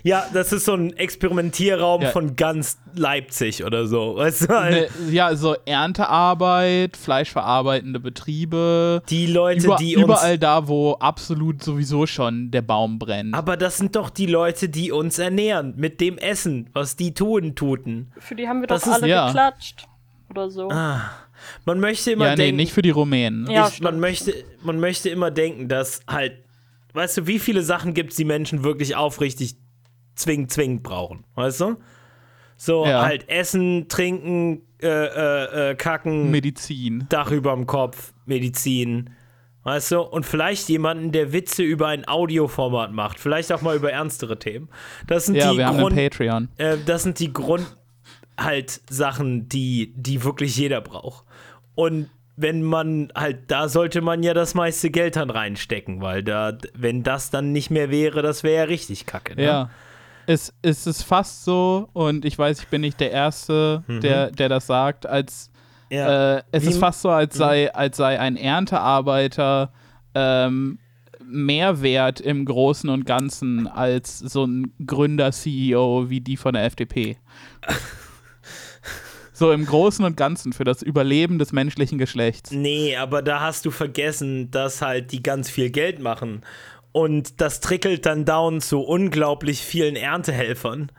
Ja, das ist so ein Experimentierraum Ja. von ganz Leipzig oder so. Weißt du, halt, Ne, ja, so Erntearbeit, fleischverarbeitende Betriebe. die Leute, Über, die uns. überall da, wo absolut sowieso schon der Baum brennt. Aber das sind doch die Leute, die uns ernähren mit dem Essen, was die tun, tuten. Für die haben wir Das doch ist- alle ja. geklatscht. Oder so. Man möchte immer ja, nee, denken, nicht für die Rumänen. Ja, ich, man, möchte, man möchte immer denken, dass halt, weißt du, wie viele Sachen gibt es, die Menschen wirklich aufrichtig zwingend, zwingend brauchen, weißt du? So Ja. halt Essen, Trinken, äh, äh, äh, Kacken, Medizin. Dach über dem Kopf, Medizin, weißt du? Und vielleicht jemanden, der Witze über ein Audioformat macht, vielleicht auch mal über ernstere Themen. Das sind Ja, die wir haben Grund, einen Patreon. äh, das sind die Grund halt Sachen, die, die wirklich jeder braucht. Und wenn man halt, da sollte man ja das meiste Geld dann reinstecken, weil da, wenn das dann nicht mehr wäre, das wäre ja richtig kacke. Ne? Ja. Es, es ist fast so, und ich weiß, ich bin nicht der Erste, der, der das sagt, als ja. äh, es Wie- ist fast so, als sei, als sei ein Erntearbeiter ähm, mehr wert im Großen und Ganzen als so ein Gründer-CEO wie die von der FDP. so im Großen und Ganzen für das Überleben des menschlichen Geschlechts. Nee, aber da hast du vergessen, dass halt die ganz viel Geld machen. Und das trickelt dann down zu unglaublich vielen Erntehelfern,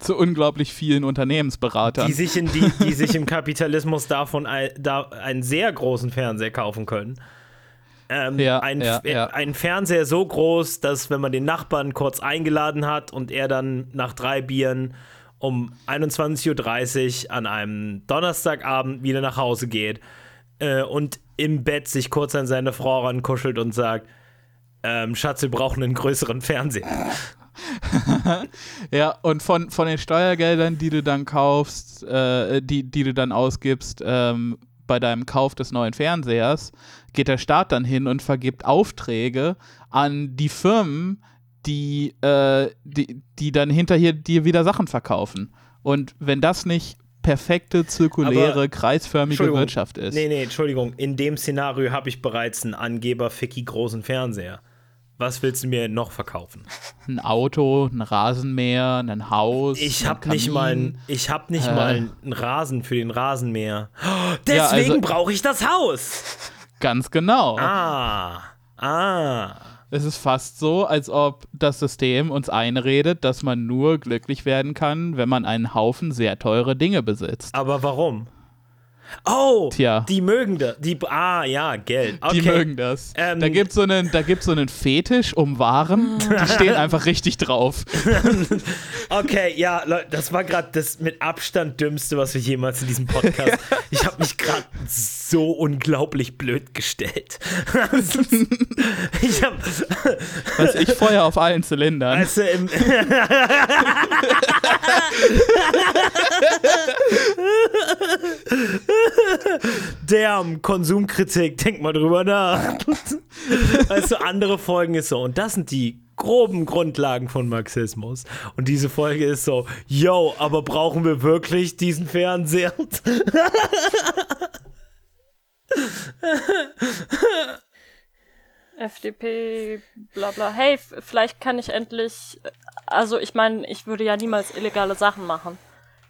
Zu unglaublich vielen Unternehmensberatern. die sich, in die, die sich im Kapitalismus davon ein, da einen sehr großen Fernseher kaufen können. Ähm, Ja, ein, ja, äh, ja. ein Fernseher so groß, dass wenn man den Nachbarn kurz eingeladen hat und er dann nach drei Bieren um 21.30 Uhr an einem Donnerstagabend wieder nach Hause geht äh, und im Bett sich kurz an seine Frau rankuschelt und sagt, ähm, Schatz, wir brauchen einen größeren Fernseher. Ja, und von, von den Steuergeldern, die du dann kaufst, äh, die, die du dann ausgibst ähm, bei deinem Kauf des neuen Fernsehers, geht der Staat dann hin und vergibt Aufträge an die Firmen, die, äh, die, die dann hinterher dir wieder Sachen verkaufen. Und wenn das nicht perfekte, zirkuläre, Aber- kreisförmige. Wirtschaft ist. Nee, nee, Entschuldigung. In dem Szenario habe ich bereits einen Angeber-Ficky großen Fernseher. Was willst du mir noch verkaufen? Ein Auto, ein Rasenmäher, ein Haus. Ich habe nicht mal, ein, ich hab nicht Äh. mal einen Rasen für den Rasenmäher. Oh, Ja, deswegen also- brauche ich das Haus. Ganz genau. Ah, ah. Es ist fast so, als ob das System uns einredet, dass man nur glücklich werden kann, wenn man einen Haufen sehr teure Dinge besitzt. Aber warum? Oh, Tja. die mögen das. Die, ah, ja, Geld. Okay. Die mögen das. Ähm, da gibt es so, einen- da gibt's so einen Fetisch um Waren, die stehen einfach richtig drauf. Okay, ja, Leute, das war gerade das mit Abstand dümmste, was wir jemals in diesem Podcast. ich habe mich gerade so unglaublich blöd gestellt. ich habe, Was ich Feuer auf allen Zylindern. also im, Damn, Konsumkritik, denk mal drüber nach. Weißt du, andere Folgen ist so, und das sind die groben Grundlagen von Marxismus. Und diese Folge ist so, yo, aber brauchen wir wirklich diesen Fernseher? FDP, bla bla. Hey, vielleicht kann ich endlich. Also, ich meine, ich würde ja niemals illegale Sachen machen.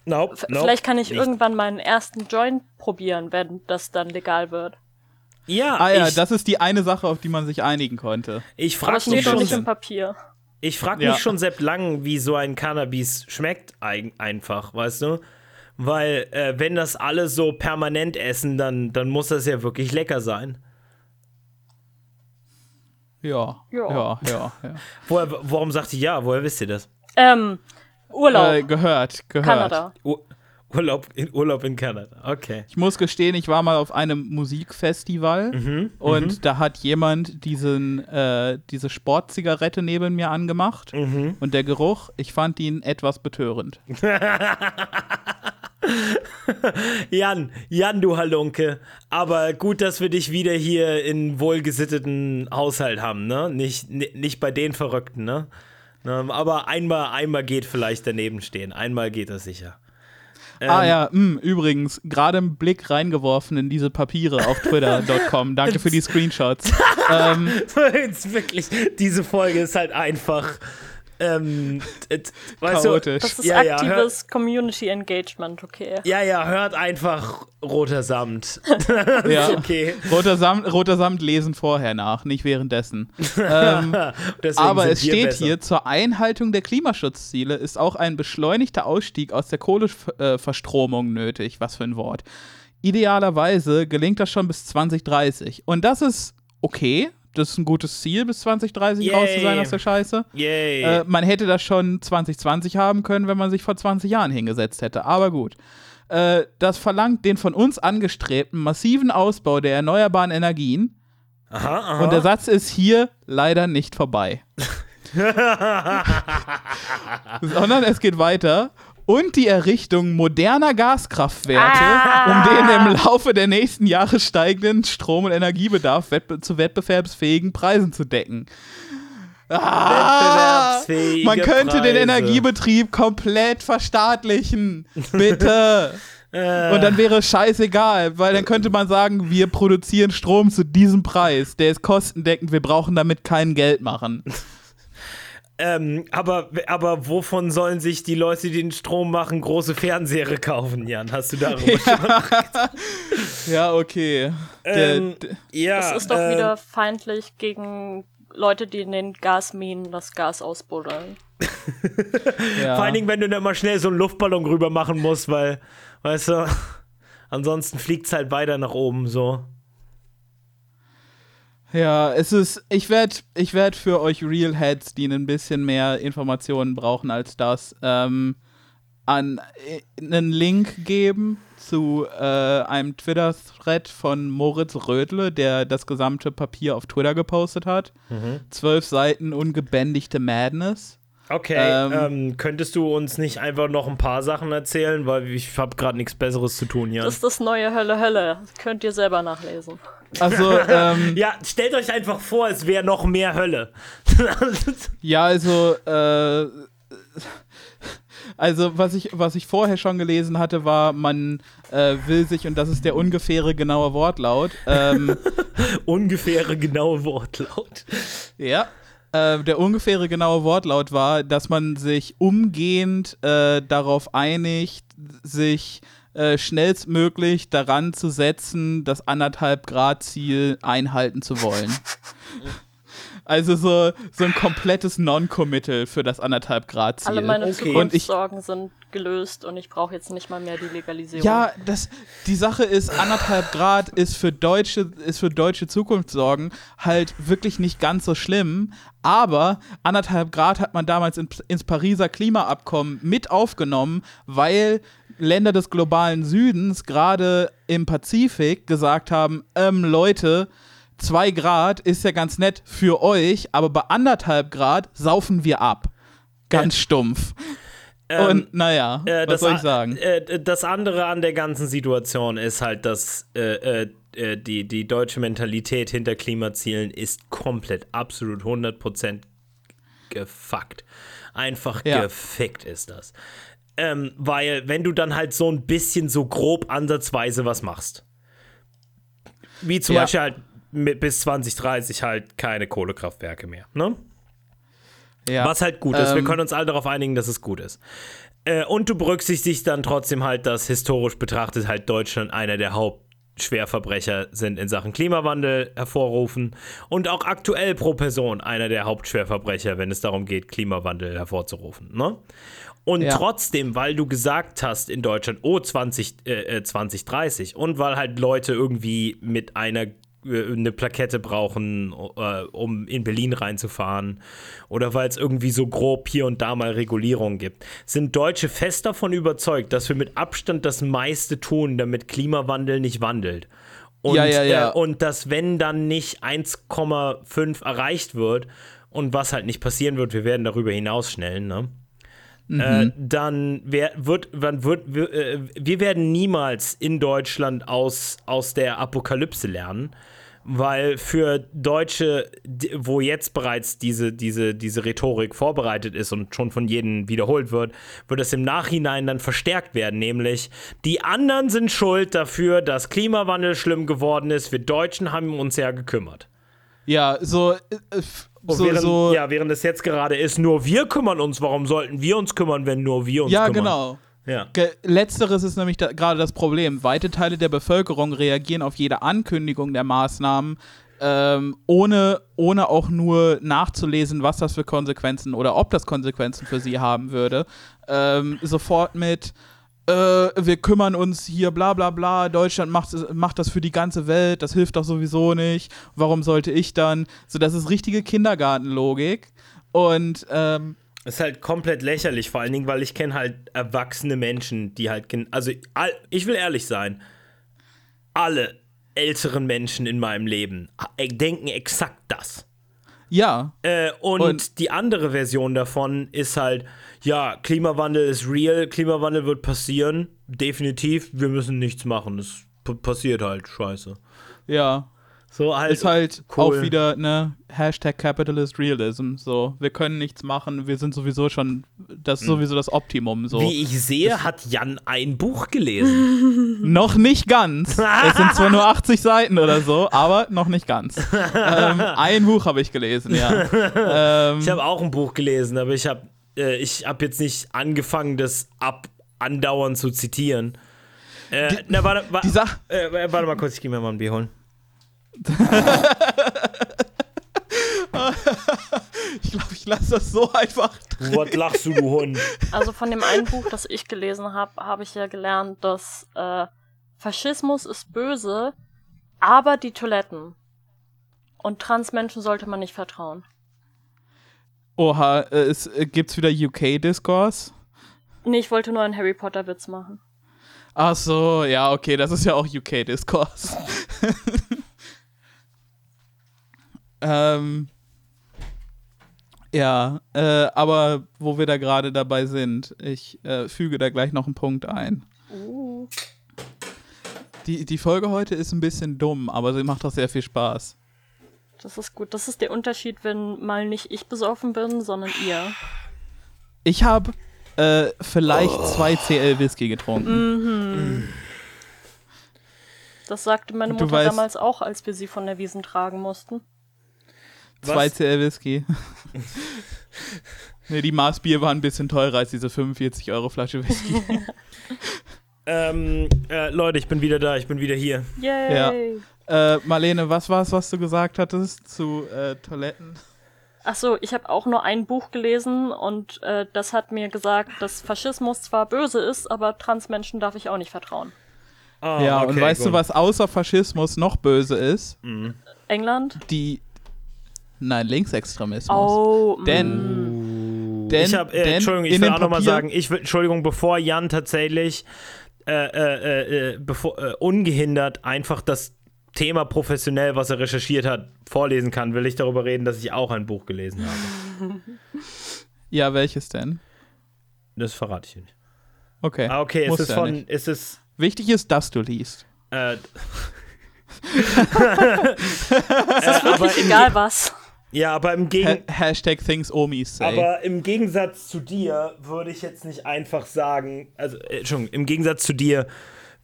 Nope, nope, vielleicht kann ich nicht. irgendwann meinen ersten Joint probieren, wenn das dann legal wird. Ja, Ah ja, ich, das ist die eine Sache, auf die man sich einigen konnte. ich frage mich steht schon, nicht im Papier. ich frag Ja. mich schon seit langem, wie so ein Cannabis schmeckt eig- einfach, weißt du? Weil äh, wenn das alle so permanent essen, dann, dann muss das ja wirklich lecker sein. Ja, Ja. ja, ja. ja. Woher, warum sagt ihr ja? Woher wisst ihr das? Ähm, Urlaub, Äh, gehört, gehört. Kanada. Ur Urlaub, in, Urlaub in Kanada. Okay. Ich muss gestehen, ich war mal auf einem Musikfestival Mhm, und da hat jemand diesen, äh, diese Sportzigarette neben mir angemacht Mhm. und der Geruch, ich fand ihn etwas betörend. Jan, Jan, du Halunke. Aber gut, dass wir dich wieder hier in wohlgesitteten Haushalt haben, ne? Nicht, ni- nicht bei den Verrückten, ne? Ähm, aber einmal, einmal geht vielleicht daneben stehen. Einmal geht das sicher. Ah ja, mh, übrigens, gerade einen Blick reingeworfen in diese Papiere auf twitter.com. Danke für die Screenshots. ähm, Jetzt wirklich, diese Folge ist halt einfach. Ähm, t- weißt Chaotisch. Das ist Ja, ja, aktives Community Engagement, okay. Du, ja, ja, hört einfach roter Samt. ja. okay. Roter Samt, roter Samt lesen vorher nach, nicht währenddessen. ähm, aber es steht besser. hier, zur Einhaltung der Klimaschutzziele ist auch ein beschleunigter Ausstieg aus der Kohleverstromung nötig. Was für ein Wort. Idealerweise gelingt das schon bis 2030. Und das ist okay. Das ist ein gutes Ziel, bis 2030 raus zu sein Yay. aus der Scheiße. Yay. Äh, man hätte das schon 2020 haben können, wenn man sich vor 20 Jahren hingesetzt hätte. Aber gut. Äh, das verlangt den von uns angestrebten massiven Ausbau der erneuerbaren Energien. aha, aha. Und der Satz ist hier leider nicht vorbei. Sondern es geht weiter. Und die Errichtung moderner Gaskraftwerke, Ah. um den im Laufe der nächsten Jahre steigenden Strom- und Energiebedarf wettbe zu wettbewerbsfähigen Preisen zu decken. Ah, Wettbewerbsfähige man könnte den Preise. Energiebetrieb komplett verstaatlichen. Bitte. Äh, Und dann wäre es scheißegal, weil dann könnte man sagen, wir produzieren Strom zu diesem Preis. Der ist kostendeckend, wir brauchen damit kein Geld machen. Ähm, aber, aber wovon sollen sich die Leute, die den Strom machen, große Fernseher kaufen, Jan? Hast du darüber schon mal Ja, okay. Der, ähm, d- Ja, Das ist doch äh, wieder feindlich gegen Leute, die in den Gasminen das Gas ausbuddeln. ja. Vor allen Dingen, wenn du dann mal schnell so einen Luftballon rüber machen musst, weil, weißt du, ansonsten fliegt es halt weiter nach oben so. Ja, es ist, ich werde ich werd für euch Realheads, die ein bisschen mehr Informationen brauchen als das, ähm, an, äh, einen Link geben zu äh, einem Twitter-Thread von Moritz Rödle, der das gesamte Papier auf Twitter gepostet hat. Zwölf Seiten ungebändigte Madness. Okay, Ähm, ähm, könntest du uns nicht einfach noch ein paar Sachen erzählen, weil ich habe gerade nichts Besseres zu tun, Jan. Das ist das neue Hölle Hölle. Könnt ihr selber nachlesen. Also, ähm, Ja, stellt euch einfach vor, es wäre noch mehr Hölle. Ja, also, äh, also was ich, was ich vorher schon gelesen hatte, war, man äh, will sich, und das ist der ungefähre genaue Wortlaut, ähm, Ungefähre genaue Wortlaut. ja, äh, der ungefähre genaue Wortlaut war, dass man sich umgehend äh, darauf einigt, sich äh, schnellstmöglich daran zu setzen, das anderthalb Grad Ziel einhalten zu wollen. Also so, so ein komplettes Non-Committal für das anderthalb Grad Ziel. Alle meine Okay. Und ich- Zukunftssorgen sind gelöst und ich brauche jetzt nicht mal mehr die Legalisierung. Ja, das, die Sache ist, anderthalb Grad ist für deutsche, ist für deutsche Zukunftssorgen halt wirklich nicht ganz so schlimm. Aber anderthalb Grad hat man damals in, ins Pariser Klimaabkommen mit aufgenommen, weil Länder des globalen Südens gerade im Pazifik gesagt haben, ähm, Leute, zwei Grad ist ja ganz nett für euch, aber bei anderthalb Grad saufen wir ab. Ganz stumpf. Und naja, Äh, was das soll ich sagen? Äh, das andere an der ganzen Situation ist halt, dass äh, äh, äh, die, die deutsche Mentalität hinter Klimazielen ist komplett, absolut 100% gefuckt. Einfach Ja. gefickt ist das. Ähm, weil, wenn du dann halt so ein bisschen so grob ansatzweise was machst, wie zum Ja. Beispiel halt mit, bis 2030 halt keine Kohlekraftwerke mehr, ne? Ja. Was halt gut ist. Wir Ähm, können uns alle darauf einigen, dass es gut ist. Äh, und du berücksichtigst dann trotzdem halt, dass historisch betrachtet halt Deutschland einer der Hauptschwerverbrecher sind in Sachen Klimawandel hervorrufen und auch aktuell pro Person einer der Hauptschwerverbrecher, wenn es darum geht, Klimawandel hervorzurufen. Ne? Und Ja. trotzdem, weil du gesagt hast in Deutschland, oh, 20, äh, äh, 2030 und weil halt Leute irgendwie mit einer äh, eine Plakette brauchen, äh, um in Berlin reinzufahren oder weil es irgendwie so grob hier und da mal Regulierungen gibt, sind Deutsche fest davon überzeugt, dass wir mit Abstand das meiste tun, damit Klimawandel nicht wandelt. Und, Ja, ja, ja. Äh, und dass wenn dann nicht 1,5 erreicht wird und was halt nicht passieren wird, wir werden darüber hinaus schnellen, ne? Äh, dann wer, wird, dann wird wir, äh, wir werden niemals in Deutschland aus, aus der Apokalypse lernen, weil für Deutsche, wo jetzt bereits diese, diese, diese Rhetorik vorbereitet ist und schon von jedem wiederholt wird, wird es im Nachhinein dann verstärkt werden, nämlich die anderen sind schuld dafür, dass Klimawandel schlimm geworden ist. Wir Deutschen haben uns ja gekümmert. Ja, so, äh, so, während, so, ja, während es jetzt gerade ist, nur wir kümmern uns, warum sollten wir uns kümmern, wenn nur wir uns ja, kümmern? genau. Ja. Ge Letzteres ist nämlich da, gerade das Problem. Weite Teile der Bevölkerung reagieren auf jede Ankündigung der Maßnahmen, ähm, ohne, ohne auch nur nachzulesen, was das für Konsequenzen oder ob das Konsequenzen für sie haben würde. Ähm, sofort mit, äh, wir kümmern uns hier, bla bla bla, Deutschland macht, macht das für die ganze Welt, das hilft doch sowieso nicht, warum sollte ich dann? So, das ist richtige Kindergartenlogik. Und ähm, ist halt komplett lächerlich, vor allen Dingen, weil ich kenne halt erwachsene Menschen, die halt, also ich will ehrlich sein, alle älteren Menschen in meinem Leben denken exakt das. Ja. Äh, und, und, die andere Version davon ist halt, ja, Klimawandel ist real, Klimawandel wird passieren, definitiv, wir müssen nichts machen, es passiert halt, scheiße. Ja. So halt. Ist halt cool. auch wieder, ne, Hashtag Capitalist Realism. So, wir können nichts machen, wir sind sowieso schon, das ist hm. sowieso das Optimum. So. Wie ich sehe, das hat Jan ein Buch gelesen. noch nicht ganz. es sind zwar nur 80 Seiten oder so, aber noch nicht ganz. ähm, ein Buch habe ich gelesen, ja. Ähm, ich habe auch ein Buch gelesen, aber ich habe äh, ich hab jetzt nicht angefangen, das ab andauernd zu zitieren. Äh, die, na, warte, wa, äh, warte mal kurz, ich gehe mir mal ein Bier holen. ich glaube, ich lasse das so einfach. Drin. Was lachst du, du Hund? Also von dem einen Buch, das ich gelesen habe, habe ich ja gelernt, dass äh, Faschismus ist böse, aber die Toiletten. Und Transmenschen sollte man nicht vertrauen. Oha, äh, es, äh, gibt's wieder UK-Diskurs? Nee, ich wollte nur einen Harry Potter-Witz machen. Ach so, ja, okay, das ist ja auch UK-Diskurs. Ähm, ja, äh, aber wo wir da gerade dabei sind, ich äh, füge da gleich noch einen Punkt ein. Uh. Die, die Folge heute ist ein bisschen dumm, aber sie macht auch sehr viel Spaß. Das ist gut. Das ist der Unterschied, wenn mal nicht ich besoffen bin, sondern ihr. Ich habe äh, vielleicht oh. zwei CL Whisky getrunken. Mhm. Das sagte meine Mutter weißt, damals auch, als wir sie von der Wiesen tragen mussten. Zwei CL Whisky. ne, die Maßbier waren ein bisschen teurer als diese 45 Euro Flasche Whisky. ähm, äh, Leute, ich bin wieder da, ich bin wieder hier. Yay! Ja. Äh, Marlene, was war es, was du gesagt hattest zu äh, Toiletten? Ach so, ich habe auch nur ein Buch gelesen und äh, das hat mir gesagt, dass Faschismus zwar böse ist, aber Transmenschen darf ich auch nicht vertrauen. Oh, ja, okay, und weißt gut. du, was außer Faschismus noch böse ist? Mhm. England? Die Nein, Linksextremismus. Oh, denn, mm. denn, ich hab, äh, Entschuldigung, ich will auch nochmal sagen, ich will, Entschuldigung, bevor Jan tatsächlich äh, äh, äh, bevor, äh, ungehindert einfach das Thema professionell, was er recherchiert hat, vorlesen kann, will ich darüber reden, dass ich auch ein Buch gelesen habe. ja, welches denn? Das verrate ich nicht. Okay. Ah, okay, ist es ja von, ist es. Wichtig ist, dass du liest. Äh, es ist wirklich egal was. Ja, aber im Gegensatz. Ha Hashtag things Omis say. Aber im Gegensatz zu dir würde ich jetzt nicht einfach sagen, also, äh, Entschuldigung, im Gegensatz zu dir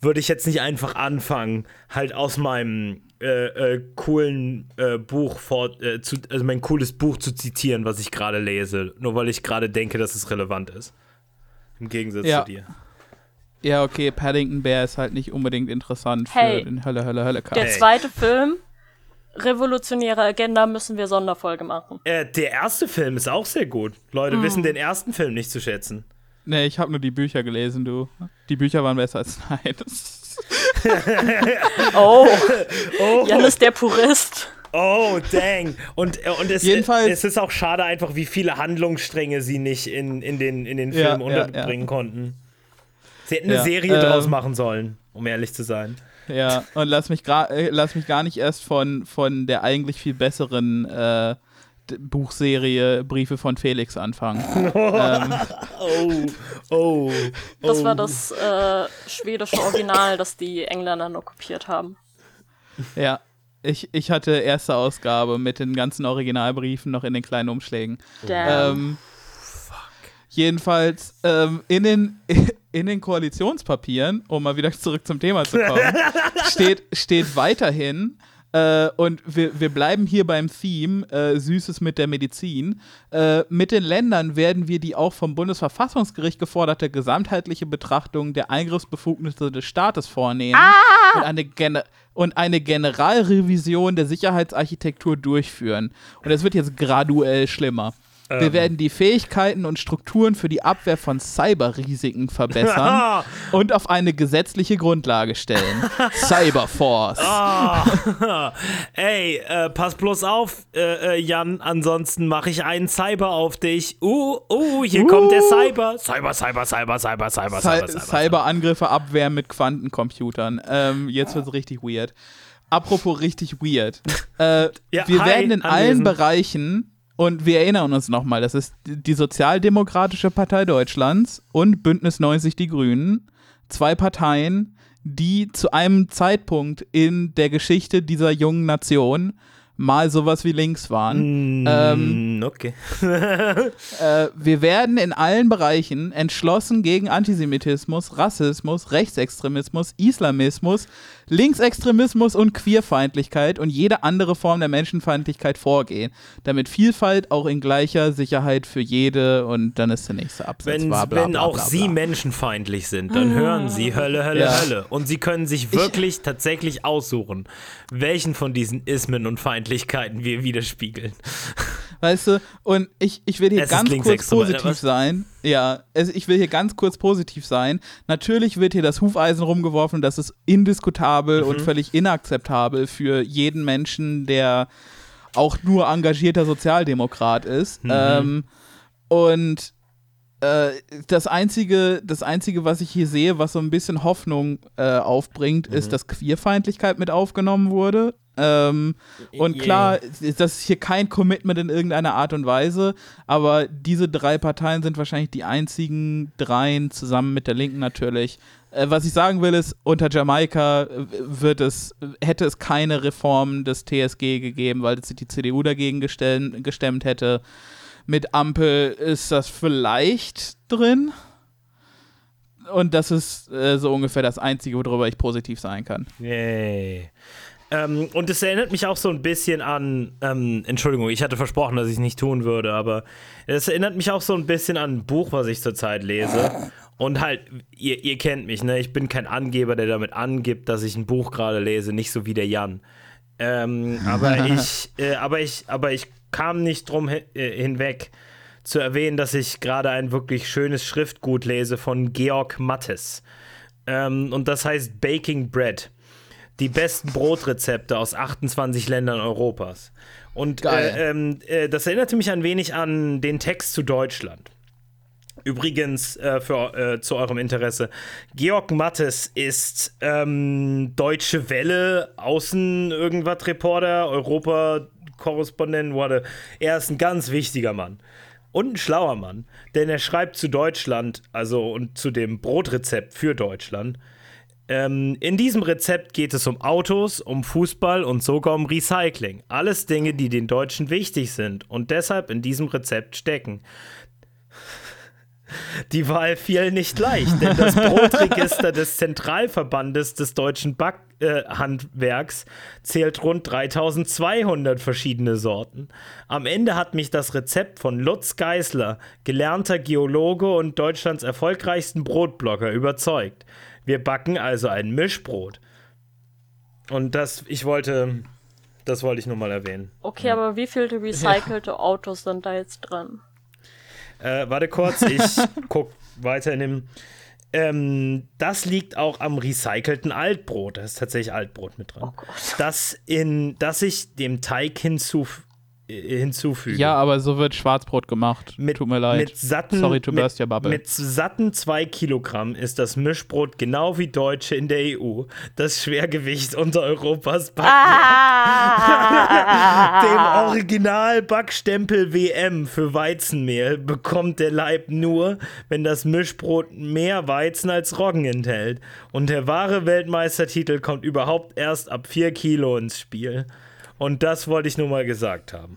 würde ich jetzt nicht einfach anfangen, halt aus meinem äh, äh, coolen äh, Buch vor, äh, zu, also mein cooles Buch zu zitieren, was ich gerade lese, nur weil ich gerade denke, dass es relevant ist. Im Gegensatz ja. zu dir. Ja, okay, Paddington Bear ist halt nicht unbedingt interessant hey, für den Hölle, Hölle, Hölle Cast. Der zweite Film revolutionäre Agenda müssen wir Sonderfolge machen. Äh, der erste Film ist auch sehr gut. Leute mm. wissen den ersten Film nicht zu schätzen. Nee, ich habe nur die Bücher gelesen, du. Die Bücher waren besser als nein. oh. oh. Jan ist der Purist. Oh, dang. Und, äh, und es, Jedenfalls, es ist auch schade einfach, wie viele Handlungsstränge sie nicht in, in, den, in den Film ja, unterbringen ja, ja. konnten. Sie hätten eine Serie ähm, draus machen sollen, um ehrlich zu sein. Ja, und lass mich, äh, lass mich gar nicht erst von, von der eigentlich viel besseren äh, Buchserie Briefe von Felix anfangen. ähm. oh, oh, Das war oh. das äh, schwedische Original, das die Engländer nur kopiert haben. Ja, ich, ich hatte erste Ausgabe mit den ganzen Originalbriefen noch in den kleinen Umschlägen. Damn. Ähm, Jedenfalls ähm, in, den, in den Koalitionspapieren, um mal wieder zurück zum Thema zu kommen, steht, steht weiterhin, äh, und wir, wir bleiben hier beim Theme äh, Süßes mit der Medizin. Äh, mit den Ländern werden wir die auch vom Bundesverfassungsgericht geforderte gesamtheitliche Betrachtung der Eingriffsbefugnisse des Staates vornehmen ah! und, eine und eine Generalrevision der Sicherheitsarchitektur durchführen. Und es wird jetzt graduell schlimmer. Wir Ähm. werden die Fähigkeiten und Strukturen für die Abwehr von Cyberrisiken verbessern und auf eine gesetzliche Grundlage stellen. Cyberforce. Ah, ey, äh, pass bloß auf, äh, äh, Jan, ansonsten mache ich einen Cyber auf dich. Uh, uh, hier kommt der Cyber. Cyber, Cyber, Cyber, Cyber, Cyber, Cy Cyber, Cyber. Cyberangriffe abwehren mit Quantencomputern. Ähm, jetzt wird's richtig weird. Apropos richtig weird. Äh, Ja, wir hi, werden in allen anwesend. Bereichen, und wir erinnern uns nochmal, das ist die Sozialdemokratische Partei Deutschlands und Bündnis 90 Die Grünen, zwei Parteien, die zu einem Zeitpunkt in der Geschichte dieser jungen Nation mal sowas wie links waren. Ähm, Mm, okay. äh, wir werden in allen Bereichen entschlossen gegen Antisemitismus, Rassismus, Rechtsextremismus, Islamismus, Linksextremismus und Queerfeindlichkeit und jede andere Form der Menschenfeindlichkeit vorgehen, damit Vielfalt auch in gleicher Sicherheit für jede und dann ist der nächste Absatz. Wenn, bla, bla, wenn bla, auch Sie menschenfeindlich sind, dann hören Sie Hölle, Hölle, Ja. Hölle. Und Sie können sich wirklich tatsächlich aussuchen, welchen von diesen Ismen und Feindlichkeiten wir widerspiegeln. Weißt du, und ich, ich will hier Es ganz kurz positiv sein. Ja, also ich will hier ganz kurz positiv sein. Natürlich wird hier das Hufeisen rumgeworfen, das ist indiskutabel Mhm. und völlig inakzeptabel für jeden Menschen, der auch nur engagierter Sozialdemokrat ist. Mhm. Ähm, und äh, das einzige, das einzige, was ich hier sehe, was so ein bisschen Hoffnung äh, aufbringt, Mhm. ist, dass Queerfeindlichkeit mit aufgenommen wurde. Ähm, und klar, das ist hier kein Commitment in irgendeiner Art und Weise, aber diese drei Parteien sind wahrscheinlich die einzigen dreien, zusammen mit der Linken natürlich. Äh, was ich sagen will, ist, unter Jamaika äh, wird es, hätte es keine Reform des TSG gegeben, weil sich die CDU dagegen gestell, gestemmt hätte. Mit Ampel ist das vielleicht drin. Und das ist äh, so ungefähr das Einzige, worüber ich positiv sein kann. Yay. Ähm, und es erinnert mich auch so ein bisschen an, ähm, Entschuldigung, ich hatte versprochen, dass ich es nicht tun würde, aber es erinnert mich auch so ein bisschen an ein Buch, was ich zurzeit lese. Und halt, ihr, ihr kennt mich, ne? Ich bin kein Angeber, der damit angibt, dass ich ein Buch gerade lese, nicht so wie der Jan. Ähm, aber ich, äh, aber ich, aber ich kam nicht drum hi äh, hinweg zu erwähnen, dass ich gerade ein wirklich schönes Schriftgut lese von Georg Mattes. Ähm, und das heißt Baking Bread. Die besten Brotrezepte aus 28 Ländern Europas. Und äh, ähm, äh, das erinnerte mich ein wenig an den Text zu Deutschland. Übrigens, äh, für, äh, zu eurem Interesse, Georg Mattes ist ähm, Deutsche Welle, Außen irgendwas Reporter, Europa-Korrespondent, warte. Er ist ein ganz wichtiger Mann. Und ein schlauer Mann, denn er schreibt zu Deutschland, also und zu dem Brotrezept für Deutschland. Ähm, in diesem Rezept geht es um Autos, um Fußball und sogar um Recycling. Alles Dinge, die den Deutschen wichtig sind und deshalb in diesem Rezept stecken. Die Wahl fiel nicht leicht, denn das Brotregister des Zentralverbandes des deutschen Backhandwerks zählt rund 3200 verschiedene Sorten. Am Ende hat mich das Rezept von Lutz Geisler, gelernter Geologe und Deutschlands erfolgreichsten Brotblogger, überzeugt. Wir backen also ein Mischbrot. Und das, ich wollte, das wollte ich nur mal erwähnen. Okay, aber wie viele recycelte Autos sind da jetzt drin? Äh, warte kurz, ich guck weiter in dem. Ähm, das liegt auch am recycelten Altbrot. Da ist tatsächlich Altbrot mit drin. Oh Gott. Das, in, das ich dem Teig hinzuf äh, hinzufüge. Ja, aber so wird Schwarzbrot gemacht. Mit, Tut mir leid. Mit satten, Sorry to mit, burst your bubble. Mit satten zwei Kilogramm ist das Mischbrot genau wie Deutsche in der EU das Schwergewicht unter Europas Back Ah! Dem Original-Backstempel WM für Weizenmehl bekommt der Leib nur, wenn das Mischbrot mehr Weizen als Roggen enthält. Und der wahre Weltmeistertitel kommt überhaupt erst ab 4 Kilo ins Spiel. Und das wollte ich nur mal gesagt haben.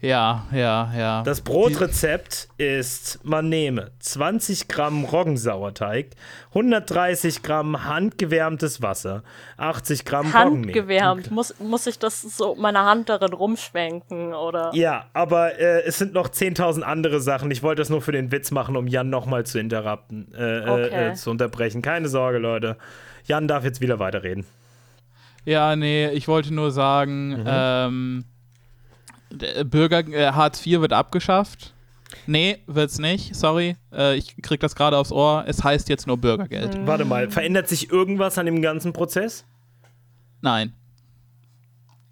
ja, ja, ja. Das Brotrezept ist, man nehme 20 Gramm Roggensauerteig, 130 Gramm handgewärmtes Wasser, 80 Gramm Roggenmehl. Handgewärmt. Muss, muss ich das so meine Hand darin rumschwenken oder? Ja, aber äh, es sind noch 10.000 andere Sachen. Ich wollte das nur für den Witz machen, um Jan nochmal zu interrupten, äh, Okay. äh, zu unterbrechen. Keine Sorge, Leute. Jan darf jetzt wieder weiterreden. Ja, nee, ich wollte nur sagen, Mhm. ähm, Der Bürger äh, Hartz IV wird abgeschafft. Nee, wird's nicht. Sorry. Äh, ich krieg das gerade aufs Ohr. Es heißt jetzt nur Bürgergeld. Mhm. Warte mal, verändert sich irgendwas an dem ganzen Prozess? Nein.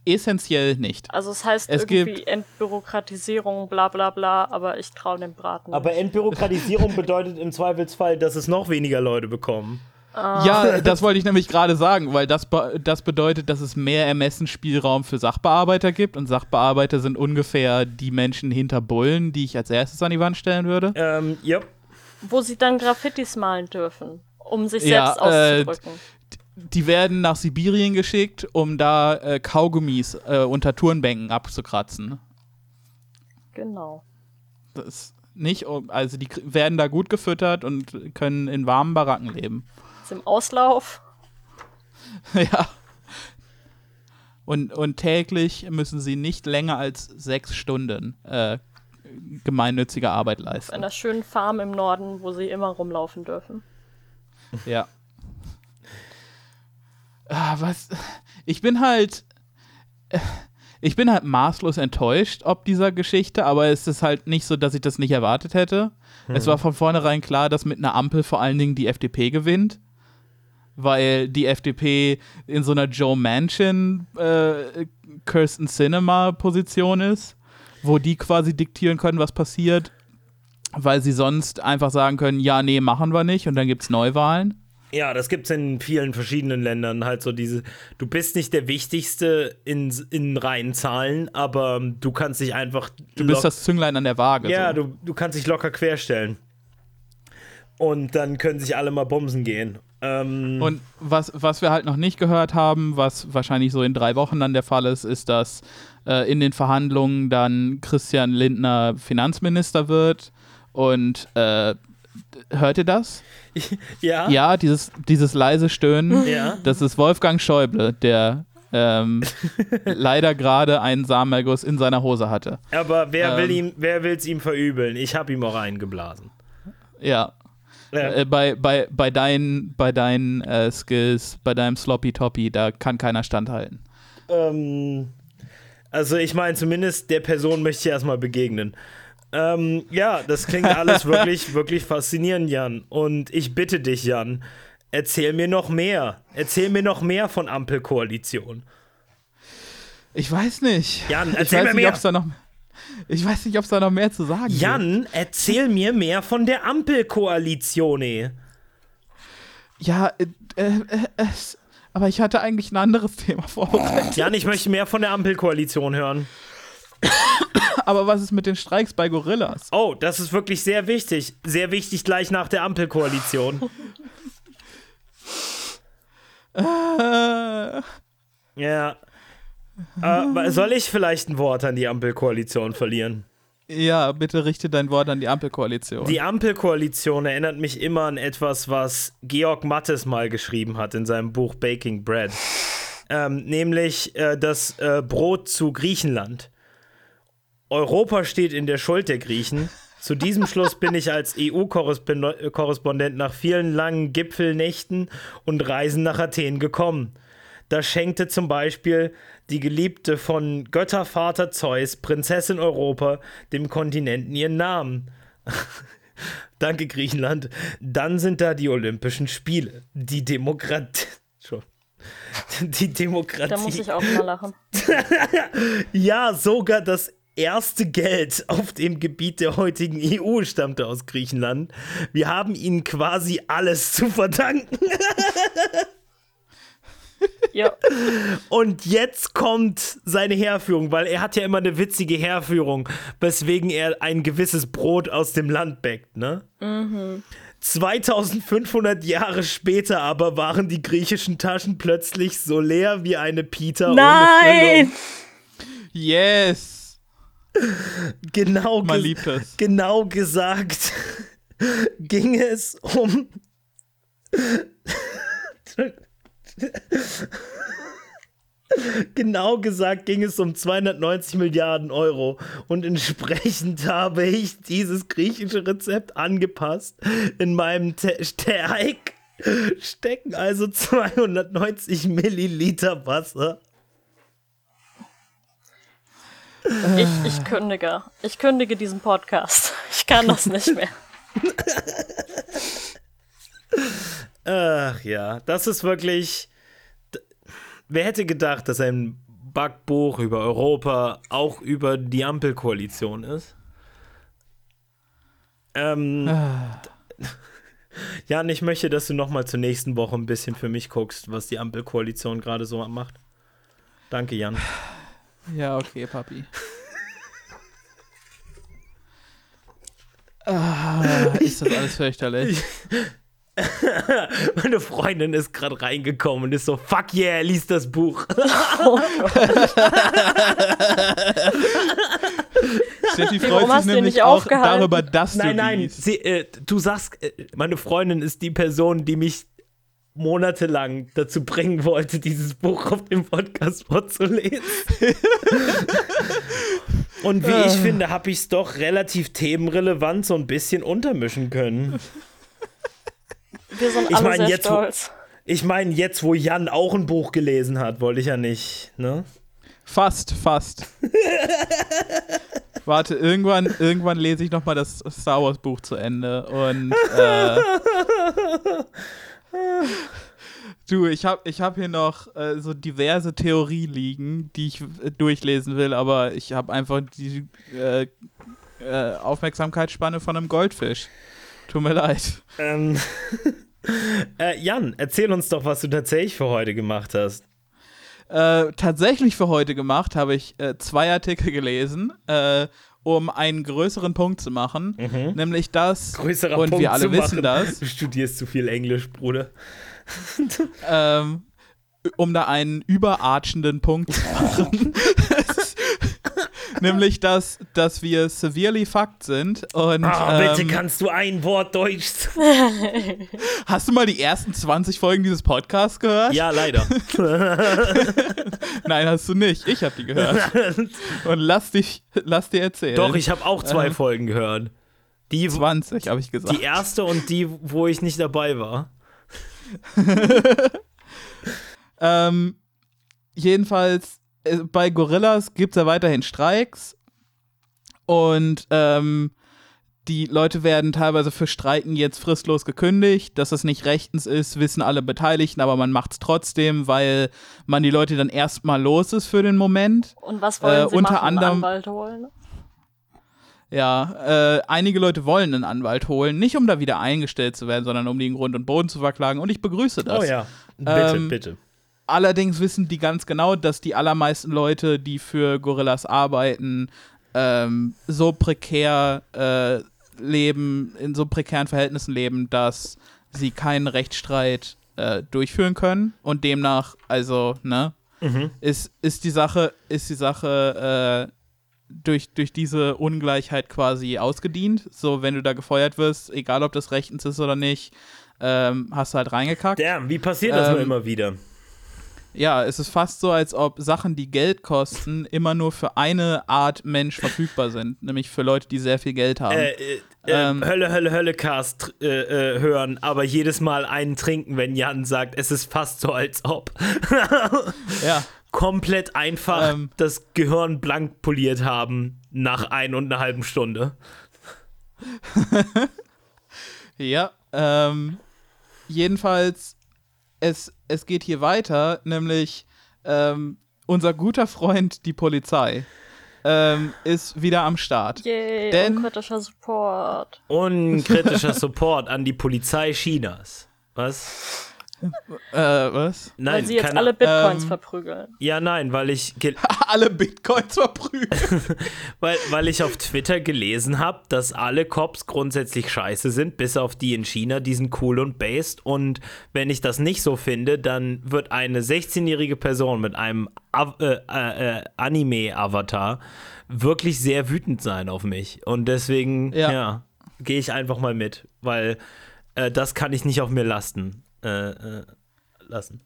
Essentiell nicht. Also es heißt Es irgendwie gibt- Entbürokratisierung, bla bla bla, aber ich traue dem Braten. Aber Entbürokratisierung bedeutet im Zweifelsfall, dass es noch weniger Leute bekommen. Ja, das wollte ich nämlich gerade sagen, weil das, be das bedeutet, dass es mehr Ermessensspielraum für Sachbearbeiter gibt und Sachbearbeiter sind ungefähr die Menschen hinter Bullen, die ich als erstes an die Wand stellen würde. Ähm, ja. Wo sie dann Graffitis malen dürfen, um sich Ja, selbst äh, auszudrücken. Die werden nach Sibirien geschickt, um da äh, Kaugummis äh, unter Turnbänken abzukratzen. genau. Das ist nicht, also die werden da gut gefüttert und können in warmen Baracken leben. Ist im Auslauf. ja. Und, und täglich müssen sie nicht länger als sechs Stunden äh, gemeinnützige Arbeit Auf leisten. einer schönen Farm im Norden, wo sie immer rumlaufen dürfen. Ja. Ah, was? Ich bin halt. Ich bin halt maßlos enttäuscht ob dieser Geschichte, aber es ist halt nicht so, dass ich das nicht erwartet hätte. Es war von vornherein klar, dass mit einer Ampel vor allen Dingen die FDP gewinnt. Weil die FDP in so einer Joe Manchin, äh, Kirsten Cinema Position ist, wo die quasi diktieren können, was passiert, weil sie sonst einfach sagen können, ja, nee, machen wir nicht und dann gibt es Neuwahlen. Ja, das gibt's in vielen verschiedenen Ländern. Halt so diese, du bist nicht der Wichtigste in, in reinen Zahlen, aber du kannst dich einfach. Du bist das Zünglein an der Waage. Ja, so. du, du kannst dich locker querstellen. Und dann können sich alle mal bumsen gehen. Ähm, Und was, was wir halt noch nicht gehört haben, was wahrscheinlich so in drei Wochen dann der Fall ist, ist, dass äh, in den Verhandlungen dann Christian Lindner Finanzminister wird. Und äh, hört ihr das? ja, Ja, dieses, dieses leise Stöhnen. Ja. Das ist Wolfgang Schäuble, der ähm, leider gerade einen Samenerguss in seiner Hose hatte. aber wer will Ähm. ihm, wer will's ihm verübeln? Ich hab ihm auch eingeblasen. Ja. Ja. Äh, bei, bei, bei deinen, bei deinen äh, Skills, bei deinem Sloppy Toppy, da kann keiner standhalten. Ähm, also ich meine, zumindest der Person möchte ich erstmal begegnen. Ähm, ja, das klingt alles wirklich, wirklich faszinierend, Jan. Und ich bitte dich, Jan, erzähl mir noch mehr. Erzähl mir noch mehr von Ampelkoalition. Ich weiß nicht. Jan, ich erzähl weiß mir nicht, mehr. ob's da noch. Ich weiß nicht, ob es da noch mehr zu sagen gibt. Jan, erzähl mir mehr von der Ampelkoalition. ey. Ja, äh, äh, äh, es- aber ich hatte eigentlich ein anderes Thema vorbereitet. Jan, ich möchte mehr von der Ampelkoalition hören. Aber was ist mit den Streiks bei Gorillas? Oh, das ist wirklich sehr wichtig. Sehr wichtig gleich nach der Ampelkoalition. Äh, Ja. Äh, soll ich vielleicht ein Wort an die Ampelkoalition verlieren? ja, bitte richte dein Wort an die Ampelkoalition. Die Ampelkoalition erinnert mich immer an etwas, was Georg Mattes mal geschrieben hat in seinem Buch Baking Bread. Ähm, nämlich äh, das äh, Brot zu Griechenland. Europa steht in der Schuld der Griechen. Zu diesem Schluss bin ich als EU-Korrespondent nach vielen langen Gipfelnächten und Reisen nach Athen gekommen. Da schenkte zum Beispiel die Geliebte von Göttervater Zeus, Prinzessin Europa, dem Kontinenten ihren Namen. Danke, Griechenland. Dann sind da die Olympischen Spiele. Die Demokratie. Schon. Die Demokratie. Da muss ich auch mal lachen. Ja, sogar das erste Geld auf dem Gebiet der heutigen EU stammte aus Griechenland. Wir haben ihnen quasi alles zu verdanken. Ja, Und jetzt kommt seine Heerführung, weil er hat ja immer eine witzige Heerführung, weswegen er ein gewisses Brot aus dem Land bäckt, ne? 2500 Jahre später aber waren die griechischen Taschen plötzlich so leer wie eine Pita ohne Nein! Yes! Genau, Man liebt es. genau gesagt ging es um Genau gesagt ging es um 290 Milliarden Euro und entsprechend habe ich dieses griechische Rezept angepasst. In meinem Te Teig stecken also 290 Milliliter Wasser. Ich, ich kündige. Ich kündige diesen Podcast. Ich kann das nicht mehr. Ach ja, das ist wirklich. Wer hätte gedacht, dass ein Backbuch über Europa auch über die Ampelkoalition ist? Ähm, Jan, ich möchte, dass du nochmal zur nächsten Woche ein bisschen für mich guckst, was die Ampelkoalition gerade so macht. Danke, Jan. Ja, okay, Papi. ah, ist das alles fürchterlich. Meine Freundin ist gerade reingekommen und ist so, fuck yeah, lies das Buch. Steffi Warum freut hast sich nämlich nicht auch darüber, dass Nein, du nein, liest. sie, äh, du sagst, äh, meine Freundin ist die Person, die mich monatelang dazu bringen wollte, dieses Buch auf dem Podcast vorzulesen. Und wie ich finde, habe ich es doch relativ themenrelevant so ein bisschen untermischen können. Wir sind Ich alle mein, sehr jetzt, wo- stolz. Ich meine, jetzt, wo Jan auch ein Buch gelesen hat, wollte ich ja nicht, ne? Fast, fast. Warte, irgendwann, irgendwann lese ich noch mal das Star Wars Buch zu Ende und äh, du, ich habe ich hab hier noch äh, so diverse Theorien liegen, die ich äh, durchlesen will, aber ich habe einfach die äh, äh, Aufmerksamkeitsspanne von einem Goldfisch. Tut mir leid. Ähm, äh, Jan, erzähl uns doch, was du tatsächlich für heute gemacht hast. Äh, tatsächlich für heute gemacht habe ich äh, zwei Artikel gelesen, äh, um einen größeren Punkt zu machen, nämlich das, Größerer und Punkt wir alle wissen machen. das, Du studierst zu viel Englisch, Bruder. ähm, um da einen überarchenden Punkt zu machen. Nämlich, dass, dass wir severely fucked sind. Und Ah, bitte ähm, kannst du ein Wort Deutsch. hast du mal die ersten 20 Folgen dieses Podcasts gehört? ja, leider. Nein, hast du nicht. Ich habe die gehört. Und lass dich, lass dir erzählen. Doch, ich habe auch zwei Ähm. Folgen gehört. Die, 20, habe ich gesagt. die erste und die, wo ich nicht dabei war. Ähm, jedenfalls, bei Gorillas gibt es ja weiterhin Streiks. Und ähm, die Leute werden teilweise für Streiken jetzt fristlos gekündigt. Dass das nicht rechtens ist, wissen alle Beteiligten, aber man macht es trotzdem, weil man die Leute dann erstmal los ist für den Moment. Und was wollen Äh, sie unter machen? Einen anderem- Anwalt holen? Ja, äh, einige Leute wollen einen Anwalt holen, nicht um da wieder eingestellt zu werden, sondern um die in Grund und Boden zu verklagen. Und ich begrüße das. Oh ja. Bitte, Ähm, bitte. Allerdings wissen die ganz genau, dass die allermeisten Leute, die für Gorillas arbeiten, ähm, so prekär äh, leben, in so prekären Verhältnissen leben, dass sie keinen Rechtsstreit äh, durchführen können. Und demnach, also, ne, Mhm. ist, ist die Sache, ist die Sache äh, durch, durch diese Ungleichheit quasi ausgedient. So, wenn du da gefeuert wirst, egal ob das rechtens ist oder nicht, ähm, hast du halt reingekackt. Damn, wie passiert das Ähm, nur immer wieder? Ja, es ist fast so, als ob Sachen, die Geld kosten, immer nur für eine Art Mensch verfügbar sind, nämlich für Leute, die sehr viel Geld haben. Äh, äh, ähm, äh, Hölle, Hölle, Hölle Cast äh, äh, hören, aber jedes Mal einen trinken, wenn Jan sagt, es ist fast so, als ob. ja, Komplett einfach Ähm. das Gehirn blank poliert haben nach ein und einer halben Stunde. ja. Ähm, jedenfalls, es, es geht hier weiter, nämlich ähm, unser guter Freund, die Polizei, ähm, ist wieder am Start. Yay, Denn- unkritischer Support. Unkritischer Support an die Polizei Chinas. Was? Äh, was? Weil Nein, sie jetzt keine- alle Bitcoins ähm, verprügeln. Ja, nein, weil ich, Alle Bitcoins verprügeln. weil, weil ich auf Twitter gelesen habe, dass alle Cops grundsätzlich scheiße sind, bis auf die in China, die sind cool und based. Und wenn ich das nicht so finde, dann wird eine 16-jährige Person mit einem äh, äh, äh, Anime-Avatar wirklich sehr wütend sein auf mich. Und deswegen, ja, Ja. gehe ich einfach mal mit, weil äh, das kann ich nicht auf mir lasten. Äh, äh, lassen.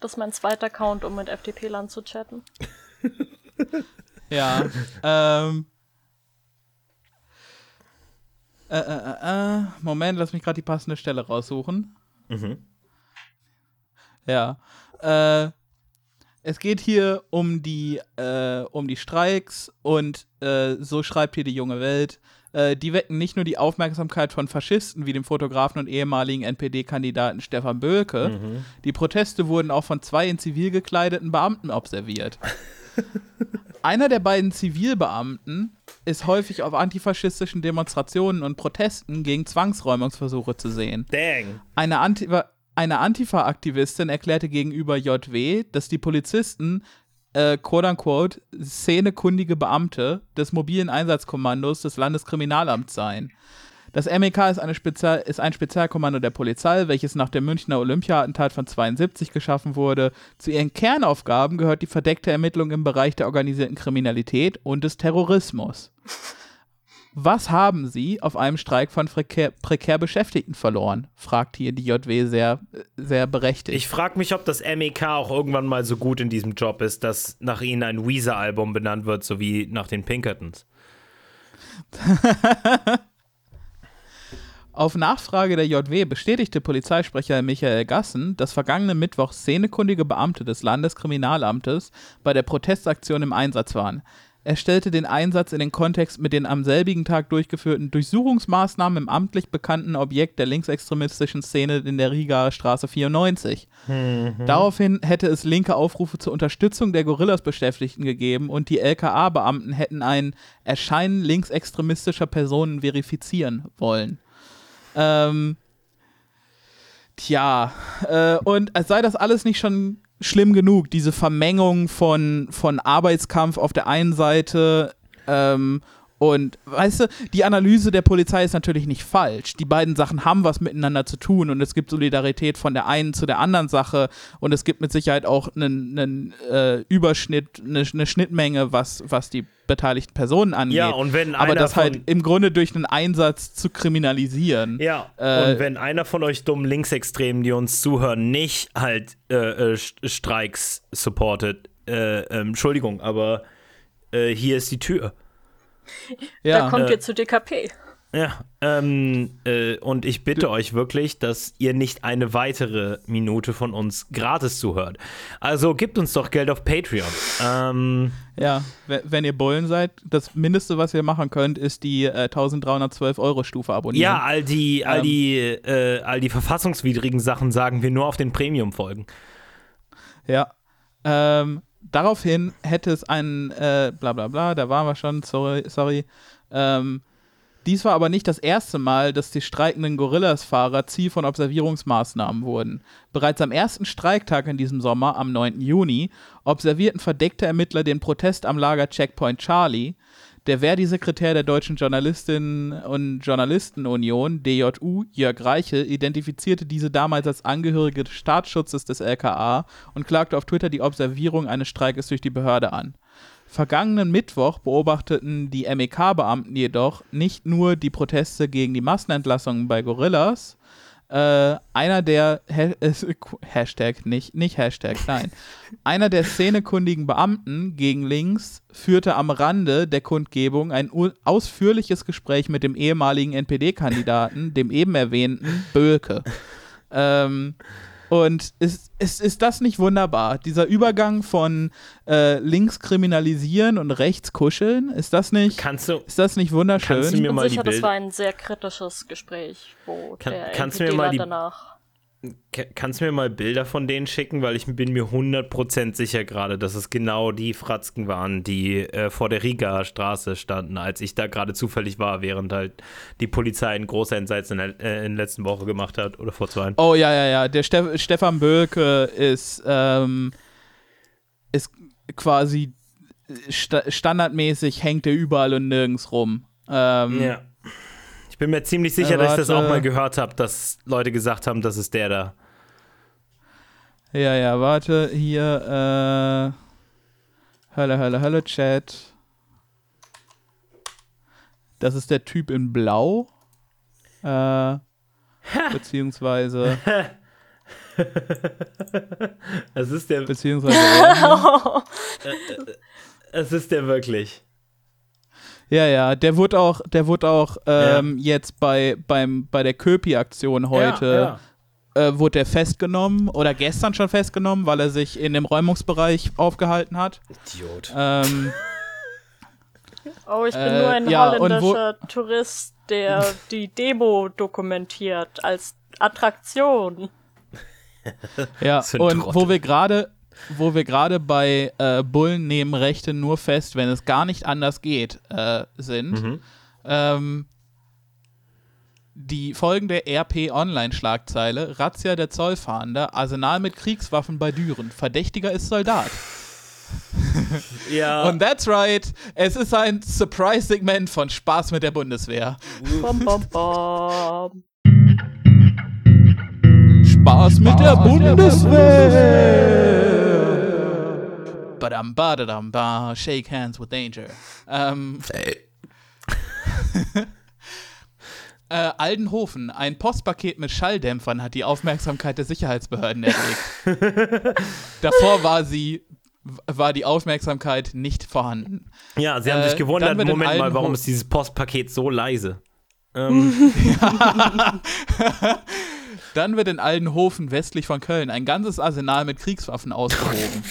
Das ist mein zweiter Account, um mit FDP-Land zu chatten. Ja. ähm. Äh, äh, äh, äh, Moment, lass mich gerade die passende Stelle raussuchen. Mhm. Ja. Äh, Es geht hier um die, äh, um die Streiks und äh, so schreibt hier die junge Welt. Äh, die wecken nicht nur die Aufmerksamkeit von Faschisten wie dem Fotografen und ehemaligen NPD-Kandidaten Stefan Böhlke. Mhm. Die Proteste wurden auch von zwei in Zivil gekleideten Beamten observiert. Einer der beiden Zivilbeamten ist häufig auf antifaschistischen Demonstrationen und Protesten gegen Zwangsräumungsversuche zu sehen. Dang. Eine, Antifa eine Antifa-Aktivistin erklärte gegenüber JW, dass die Polizisten, äh, quote unquote, szenekundige Beamte des mobilen Einsatzkommandos des Landeskriminalamts seien. Das MEK ist, eine Spezial ist ein Spezialkommando der Polizei, welches nach dem Münchner Olympia-Attentat von 72 geschaffen wurde. Zu ihren Kernaufgaben gehört die verdeckte Ermittlung im Bereich der organisierten Kriminalität und des Terrorismus. Was haben Sie auf einem Streik von prekär, prekär Beschäftigten verloren? fragt hier die JW sehr, sehr berechtigt. Ich frage mich, ob das MEK auch irgendwann mal so gut in diesem Job ist, dass nach ihnen ein Weezer-Album benannt wird, so wie nach den Pinkertons. Auf Nachfrage der JW bestätigte Polizeisprecher Michael Gassen, dass vergangenen Mittwoch szenekundige Beamte des Landeskriminalamtes bei der Protestaktion im Einsatz waren. Er stellte den Einsatz in den Kontext mit den am selbigen Tag durchgeführten Durchsuchungsmaßnahmen im amtlich bekannten Objekt der linksextremistischen Szene in der Rigaer Straße 94. Daraufhin hätte es linke Aufrufe zur Unterstützung der Gorillas-Beschäftigten gegeben und die LKA-Beamten hätten ein Erscheinen linksextremistischer Personen verifizieren wollen. Ähm, tja, äh, und als sei das alles nicht schon schlimm genug, diese Vermengung von, von Arbeitskampf auf der einen Seite ähm, und weißt du, die Analyse der Polizei ist natürlich nicht falsch. Die beiden Sachen haben was miteinander zu tun und es gibt Solidarität von der einen zu der anderen Sache und es gibt mit Sicherheit auch einen, einen äh, Überschnitt, eine, eine Schnittmenge, was, was die beteiligten Personen angeht. Ja, und wenn Aber das halt im Grunde durch einen Einsatz zu kriminalisieren. Ja, Äh, und wenn einer von euch dummen Linksextremen, die uns zuhören, nicht halt äh, äh, St- Streiks supportet, äh, ähm, Entschuldigung, aber äh, hier ist die Tür. ja. da kommt äh, ihr zu DKP. Ja, ähm, äh, und ich bitte euch wirklich, dass ihr nicht eine weitere Minute von uns gratis zuhört. Also gebt uns doch Geld auf Patreon. Ähm, Ja, we- wenn ihr Bullen seid, das Mindeste, was ihr machen könnt, ist die äh, 1312 Euro Stufe abonnieren. ja, all die, all Ähm. die, äh, all die verfassungswidrigen Sachen sagen wir nur auf den Premium-Folgen. Ja. Ähm, daraufhin hätte es einen, äh, bla bla bla, da waren wir schon, sorry, sorry. Ähm, dies war aber nicht das erste Mal, dass die streikenden Gorillas-Fahrer Ziel von Observierungsmaßnahmen wurden. Bereits am ersten Streiktag in diesem Sommer, am 9. Juni, observierten verdeckte Ermittler den Protest am Lager Checkpoint Charlie. Der Verdi-Sekretär der Deutschen Journalistinnen und Journalistenunion, DJU, Jörg Reiche, identifizierte diese damals als Angehörige des Staatsschutzes des LKA und klagte auf Twitter die Observierung eines Streikes durch die Behörde an. Vergangenen Mittwoch beobachteten die MEK-Beamten jedoch nicht nur die Proteste gegen die Massenentlassungen bei Gorillas, äh, einer der Ha- äh, Hashtag, nicht, nicht Hashtag, nein. Einer der szenekundigen Beamten gegen links führte am Rande der Kundgebung ein ausführliches Gespräch mit dem ehemaligen NPD-Kandidaten, dem eben erwähnten Böhlke. Ähm, und ist, ist, ist das nicht wunderbar? Dieser Übergang von äh, links kriminalisieren und rechts kuscheln, ist das nicht, Kannst du, ist das nicht wunderschön? Kannst du mir Ich bin mal die sicher, das war ein sehr kritisches Gespräch, wo Kann- der kannst du mir mal die- danach. Ka- Kannst du mir mal Bilder von denen schicken, weil ich bin mir 100% sicher gerade, dass es genau die Fratzken waren, die äh, vor der Riga Straße standen, als ich da gerade zufällig war, während halt die Polizei einen Großeinsatz in der, äh, in der letzten Woche gemacht hat oder vor zwei. Oh ja, ja, ja. Der Ste Stefan Böhlke ist, ähm, ist quasi sta standardmäßig hängt er überall und nirgends rum. Ähm, Ja. Ich bin mir ziemlich sicher, Äh, dass ich das auch mal gehört habe, dass Leute gesagt haben, das ist der da. ja, ja, warte, hier, äh, Hölle, Hölle, Hölle, Chat. Das ist der Typ in Blau. Äh, beziehungsweise, Es ist der, beziehungsweise, er hier. es ist der wirklich. Ja, ja, der wurde auch, der wurde auch ähm, jetzt bei, beim, bei der Köpi-Aktion heute Ja, äh, wurde er festgenommen oder gestern schon festgenommen, weil er sich in dem Räumungsbereich aufgehalten hat. Idiot. Ähm, Oh, ich bin Äh, nur ein ja, holländischer Tourist, der die Demo dokumentiert als Attraktion. ja, und Trottel. wo wir gerade wo wir gerade bei äh, Bullen nehmen Rechte nur fest, wenn es gar nicht anders geht, äh, sind. Mhm. Ähm, die folgende RP-Online-Schlagzeile: Razzia der Zollfahnder, Arsenal mit Kriegswaffen bei Düren. Verdächtiger ist Soldat. Ja. Und that's right, es ist ein Surprise-Segment von Spaß mit der Bundeswehr. Bom, bom, bom. Spaß mit der Bundeswehr. Badam, badadam, ba, shake hands with danger. Ähm, äh, Aldenhofen, ein Postpaket mit Schalldämpfern hat die Aufmerksamkeit der Sicherheitsbehörden erregt. Davor war sie war die Aufmerksamkeit nicht vorhanden. ja, sie haben äh, sich gewundert, Moment mal, warum ist dieses Postpaket so leise? Ähm, Dann wird in Aldenhofen westlich von Köln ein ganzes Arsenal mit Kriegswaffen ausgehoben.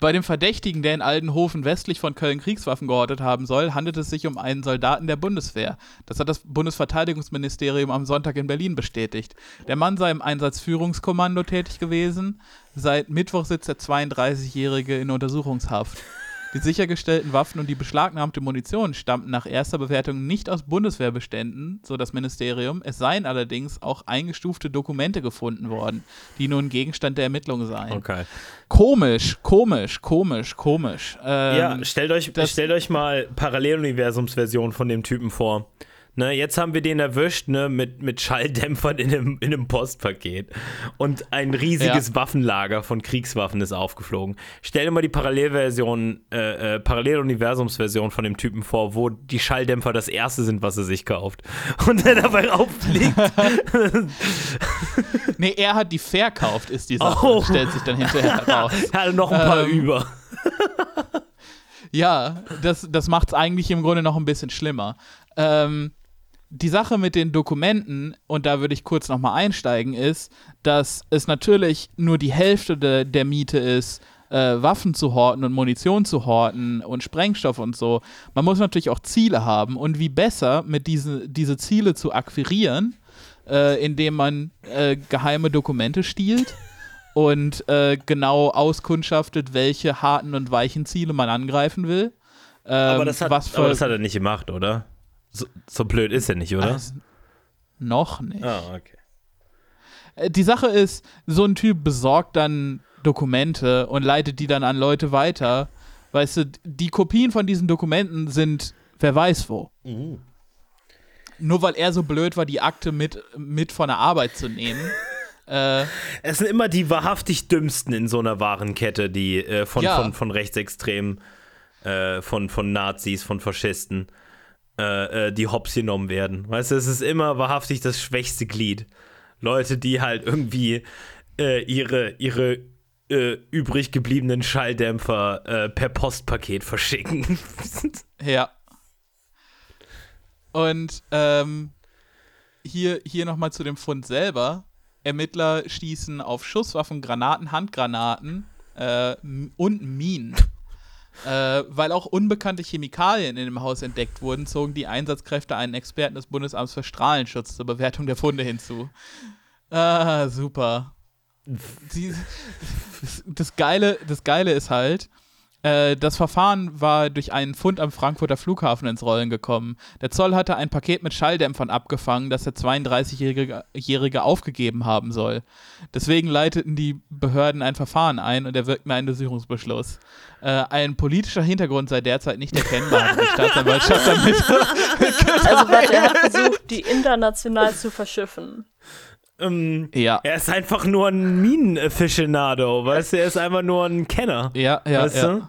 Bei dem Verdächtigen, der in Aldenhofen westlich von Köln Kriegswaffen gehortet haben soll, handelt es sich um einen Soldaten der Bundeswehr. Das hat das Bundesverteidigungsministerium am Sonntag in Berlin bestätigt. Der Mann sei im Einsatzführungskommando tätig gewesen. Seit Mittwoch sitzt der 32-Jährige in Untersuchungshaft. Die sichergestellten Waffen und die beschlagnahmte Munition stammten nach erster Bewertung nicht aus Bundeswehrbeständen, so das Ministerium. Es seien allerdings auch eingestufte Dokumente gefunden worden, die nun Gegenstand der Ermittlungen seien. okay. Komisch, komisch, komisch, komisch. Ähm, Ja, stellt euch, stellt euch mal Paralleluniversumsversion von dem Typen vor. Ne, jetzt haben wir den erwischt, ne, mit, mit Schalldämpfern in einem, in einem Postpaket. Und ein riesiges Ja. Waffenlager von Kriegswaffen ist aufgeflogen. Stell dir mal die Parallelversion, äh, äh, Paralleluniversumsversion von dem Typen vor, wo die Schalldämpfer das erste sind, was er sich kauft. Und der dabei auffliegt. nee, er hat die verkauft, ist die Sache. Oh. Stellt sich dann hinterher heraus. er hatte noch ein paar Ähm, über. Ja, das, das macht es eigentlich im Grunde noch ein bisschen schlimmer. Ähm, die Sache mit den Dokumenten, und da würde ich kurz nochmal einsteigen, ist, dass es natürlich nur die Hälfte de, der Miete ist, äh, Waffen zu horten und Munition zu horten und Sprengstoff und so. Man muss natürlich auch Ziele haben und wie besser mit diese, diese Ziele zu akquirieren, äh, indem man äh, geheime Dokumente stiehlt und äh, genau auskundschaftet, welche harten und weichen Ziele man angreifen will. Ähm, Aber das, hat, für, aber das hat er nicht gemacht, oder? So, so blöd ist er nicht, oder? Also, noch nicht. Ah, okay. Äh, Die Sache ist, so ein Typ besorgt dann Dokumente und leitet die dann an Leute weiter. Weißt du, die Kopien von diesen Dokumenten sind, wer weiß wo. Mhm. Nur weil er so blöd war, die Akte mit, mit von der Arbeit zu nehmen. äh, Es sind immer die wahrhaftig dümmsten in so einer Warenkette, die äh, von, Ja. von, von Rechtsextremen, äh, von, von Nazis, von Faschisten, äh, äh, die hops genommen werden. Weißt du, es ist immer wahrhaftig das schwächste Glied. Leute, die halt irgendwie äh, ihre, ihre äh, übrig gebliebenen Schalldämpfer äh, per Postpaket verschicken. Ja. Und ähm, hier, hier nochmal zu dem Fund selber. Ermittler stießen auf Schusswaffen, Granaten, Handgranaten äh, und Minen. Äh, weil auch unbekannte Chemikalien in dem Haus entdeckt wurden, zogen die Einsatzkräfte einen Experten des Bundesamts für Strahlenschutz zur Bewertung der Funde hinzu. Ah, super. Die, das, Geile, das Geile ist halt, äh, das Verfahren war durch einen Fund am Frankfurter Flughafen ins Rollen gekommen. Der Zoll hatte ein Paket mit Schalldämpfern abgefangen, das der 32-Jährige Jährige aufgegeben haben soll. Deswegen leiteten die Behörden ein Verfahren ein und erwirkten einen Durchsuchungsbeschluss. Äh, ein politischer Hintergrund sei derzeit nicht erkennbar, die Staatsanwaltschaft damit. Also warte, er hat versucht, die international zu verschiffen. Ähm, ja, er ist einfach nur ein Minen-Aficionado, weißt du? Er ist einfach nur ein Kenner. ja, ja. weißt ja. du?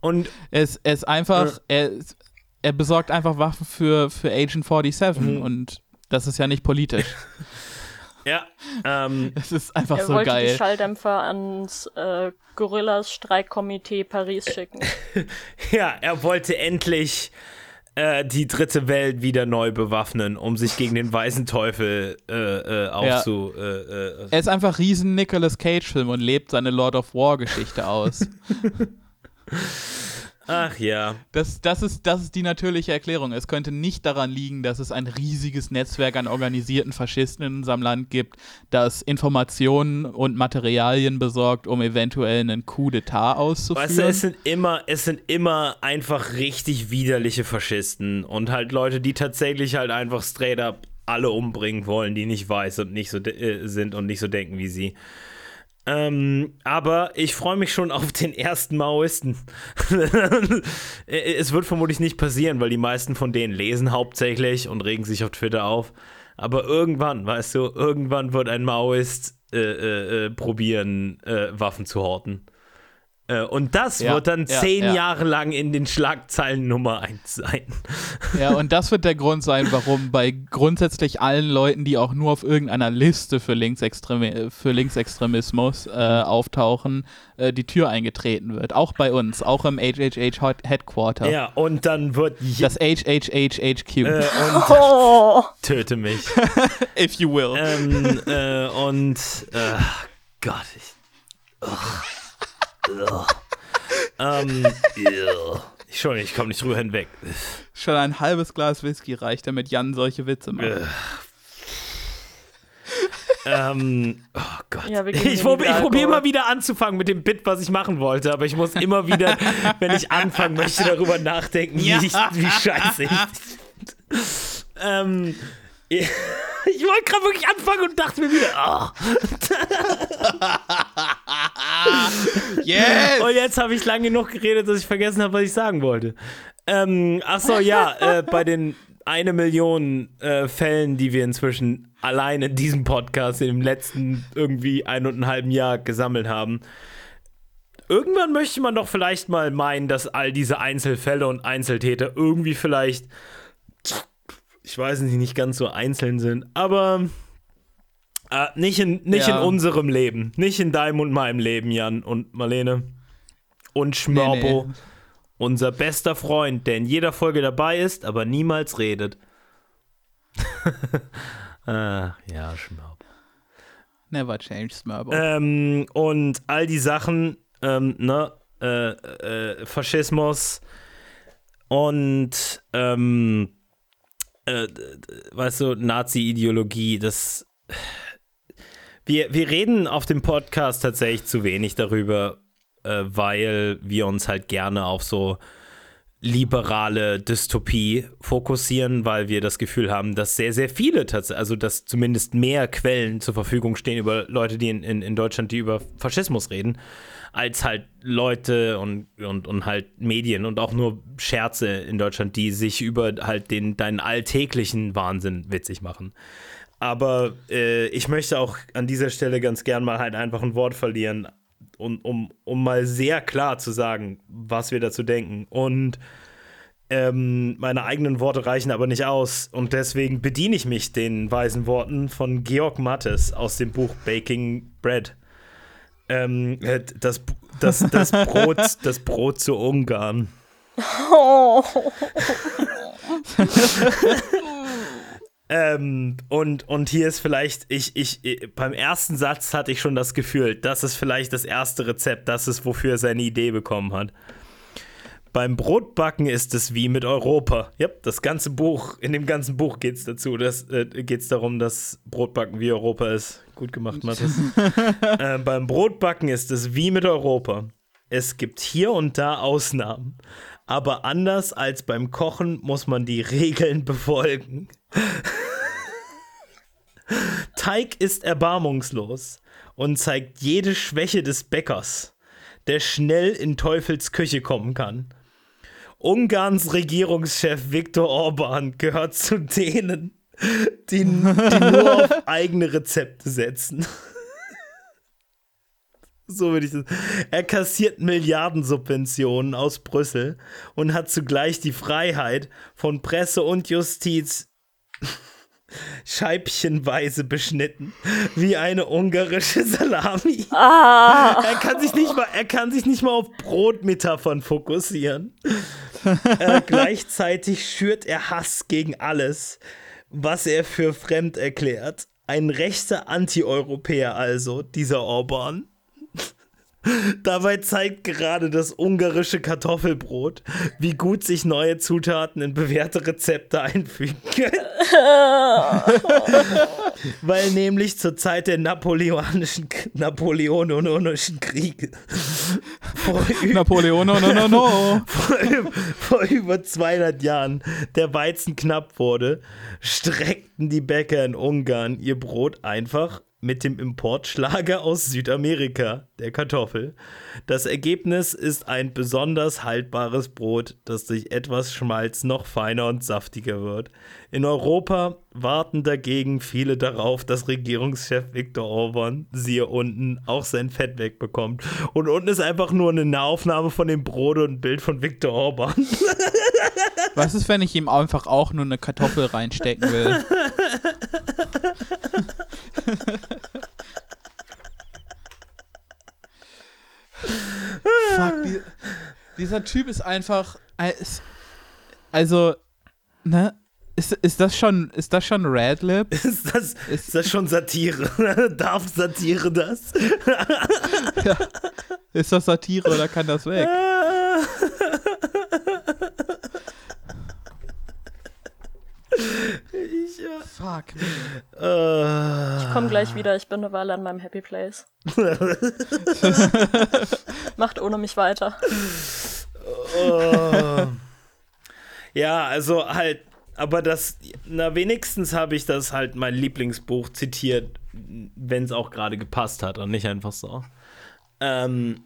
Und Er ist, er ist einfach, er, ist- er besorgt einfach Waffen für, für Agent 47 Mhm. und das ist ja nicht politisch. ja, ähm, Es ist einfach Er so wollte die geil. Schalldämpfer ans äh, Gorillas-Streikkomitee Paris schicken. Ja, er wollte endlich äh, die dritte Welt wieder neu bewaffnen, um sich gegen den weißen Teufel äh, äh, aufzu. Ja. Äh, äh, er ist einfach riesen Nicolas Cage-Film und lebt seine Lord of War-Geschichte aus. Ach ja. Das, das, ist, das ist die natürliche Erklärung. Es könnte nicht daran liegen, dass es ein riesiges Netzwerk an organisierten Faschisten in unserem Land gibt, das Informationen und Materialien besorgt, um eventuell einen Coup d'etat auszuführen. Weißt du, es sind immer, es sind immer einfach richtig widerliche Faschisten und halt Leute, die tatsächlich halt einfach straight up alle umbringen wollen, die nicht weiß und nicht so äh, sind und nicht so denken wie sie. Ähm, aber ich freue mich schon auf den ersten Maoisten. es wird vermutlich nicht passieren, weil die meisten von denen lesen hauptsächlich und regen sich auf Twitter auf. Aber irgendwann, weißt du, irgendwann wird ein Maoist äh, äh, äh probieren, äh, Waffen zu horten. Äh, und das ja, wird dann ja, zehn ja. Jahre lang in den Schlagzeilen Nummer eins sein. Ja, und das wird der Grund sein, warum bei grundsätzlich allen Leuten, die auch nur auf irgendeiner Liste für, Linksextremi für Linksextremismus äh, auftauchen, äh, die Tür eingetreten wird. Auch bei uns, auch im HHH Headquarter. Ja, und dann wird. Das HHHHQ. Äh, und oh. Töte mich. If you will. Ähm, äh, und. Äh, Gott, ich. Oh ähm, schon, ich komme nicht drüber hinweg. Schon ein halbes Glas Whisky reicht, damit Jan solche Witze macht. ähm, oh Gott. Ja, ich, ich probiere mal wieder anzufangen mit dem Bit, was ich machen wollte, aber ich muss immer wieder, wenn ich anfangen möchte, darüber nachdenken, wie, ich, wie scheiße ich. ähm, ich wollte gerade wirklich anfangen und dachte mir wieder, oh. yes! Und jetzt habe ich lange genug geredet, dass ich vergessen habe, was ich sagen wollte. Ähm, ach so, ja, äh, bei den eine Million äh, Fällen, die wir inzwischen allein in diesem Podcast in dem letzten irgendwie ein und ein halben Jahr gesammelt haben. Irgendwann möchte man doch vielleicht mal meinen, dass all diese Einzelfälle und Einzeltäter irgendwie vielleicht ich weiß nicht, nicht ganz so einzeln sind, aber äh, nicht, in, nicht ja. in unserem Leben. Nicht in deinem und meinem Leben, Jan und Marlene. Und Schmörbo, nee, nee. unser bester Freund, der in jeder Folge dabei ist, aber niemals redet. ah, ja, Schmörbo. Never change Smurbo. Ähm, und all die Sachen, ähm, ne, äh, äh, Faschismus und ähm, äh, weißt du, Nazi-Ideologie, das. Wir, wir reden auf dem Podcast tatsächlich zu wenig darüber, äh, weil wir uns halt gerne auf so liberale Dystopie fokussieren, weil wir das Gefühl haben, dass sehr, sehr viele tatsächlich, also dass zumindest mehr Quellen zur Verfügung stehen über Leute, die in, in, in Deutschland, die über Faschismus reden als halt Leute und, und, und halt Medien und auch nur Scherze in Deutschland, die sich über halt den deinen alltäglichen Wahnsinn witzig machen. Aber äh, ich möchte auch an dieser Stelle ganz gern mal halt einfach ein Wort verlieren, um, um, um mal sehr klar zu sagen, was wir dazu denken. Und ähm, meine eigenen Worte reichen aber nicht aus. Und deswegen bediene ich mich den weisen Worten von Georg Mattes aus dem Buch Baking Bread ähm, das, das, das, Brot, das Brot zu Ungarn. Oh. ähm, und, und hier ist vielleicht, ich, ich, beim ersten Satz hatte ich schon das Gefühl, das ist vielleicht das erste Rezept, das ist, wofür er seine Idee bekommen hat. Beim Brotbacken ist es wie mit Europa. Ja, das ganze Buch, in dem ganzen Buch geht es dazu. Das äh, geht es darum, dass Brotbacken wie Europa ist. Gut gemacht, Mathis. äh, beim Brotbacken ist es wie mit Europa. Es gibt hier und da Ausnahmen. Aber anders als beim Kochen muss man die Regeln befolgen. Teig ist erbarmungslos und zeigt jede Schwäche des Bäckers, der schnell in Teufels Küche kommen kann. Ungarns Regierungschef Viktor Orban gehört zu denen, die, die nur auf eigene Rezepte setzen. So würde ich das. Er kassiert Milliardensubventionen aus Brüssel und hat zugleich die Freiheit, von Presse und Justiz scheibchenweise beschnitten, wie eine ungarische Salami. Ah. Er, kann sich nicht mal, er kann sich nicht mal auf Brotmetaphern fokussieren. Äh, gleichzeitig schürt er Hass gegen alles, was er für fremd erklärt. Ein rechter Anti-Europäer also, dieser Orban. Dabei zeigt gerade das ungarische Kartoffelbrot, wie gut sich neue Zutaten in bewährte Rezepte einfügen können. Weil nämlich zur Zeit der napoleonischen, napoleonischen Kriege vor, Napoleon, no, no, no. vor, vor über 200 Jahren der Weizen knapp wurde, streckten die Bäcker in Ungarn ihr Brot einfach mit dem Importschlager aus Südamerika, der Kartoffel. Das Ergebnis ist ein besonders haltbares Brot, das durch etwas Schmalz noch feiner und saftiger wird. In Europa warten dagegen viele darauf, dass Regierungschef Viktor Orban, siehe unten, auch sein Fett wegbekommt. Und unten ist einfach nur eine Nahaufnahme von dem Brot und ein Bild von Viktor Orban. Was ist, wenn ich ihm einfach auch nur eine Kartoffel reinstecken will? Fuck, die, dieser Typ ist einfach. äh, ist- Also, ne? Ist, ist das schon, ist das schon Radlib? Ist das, ist das schon Satire? Darf Satire das? Ist das Satire oder kann das weg? Ich, Fuck. äh, Ich komme gleich wieder, ich bin eine Weile an meinem Happy Place. Macht ohne mich weiter. äh. ja, also halt, aber das, na wenigstens habe ich das halt mein Lieblingsbuch zitiert, wenn es auch gerade gepasst hat und nicht einfach so. Ähm,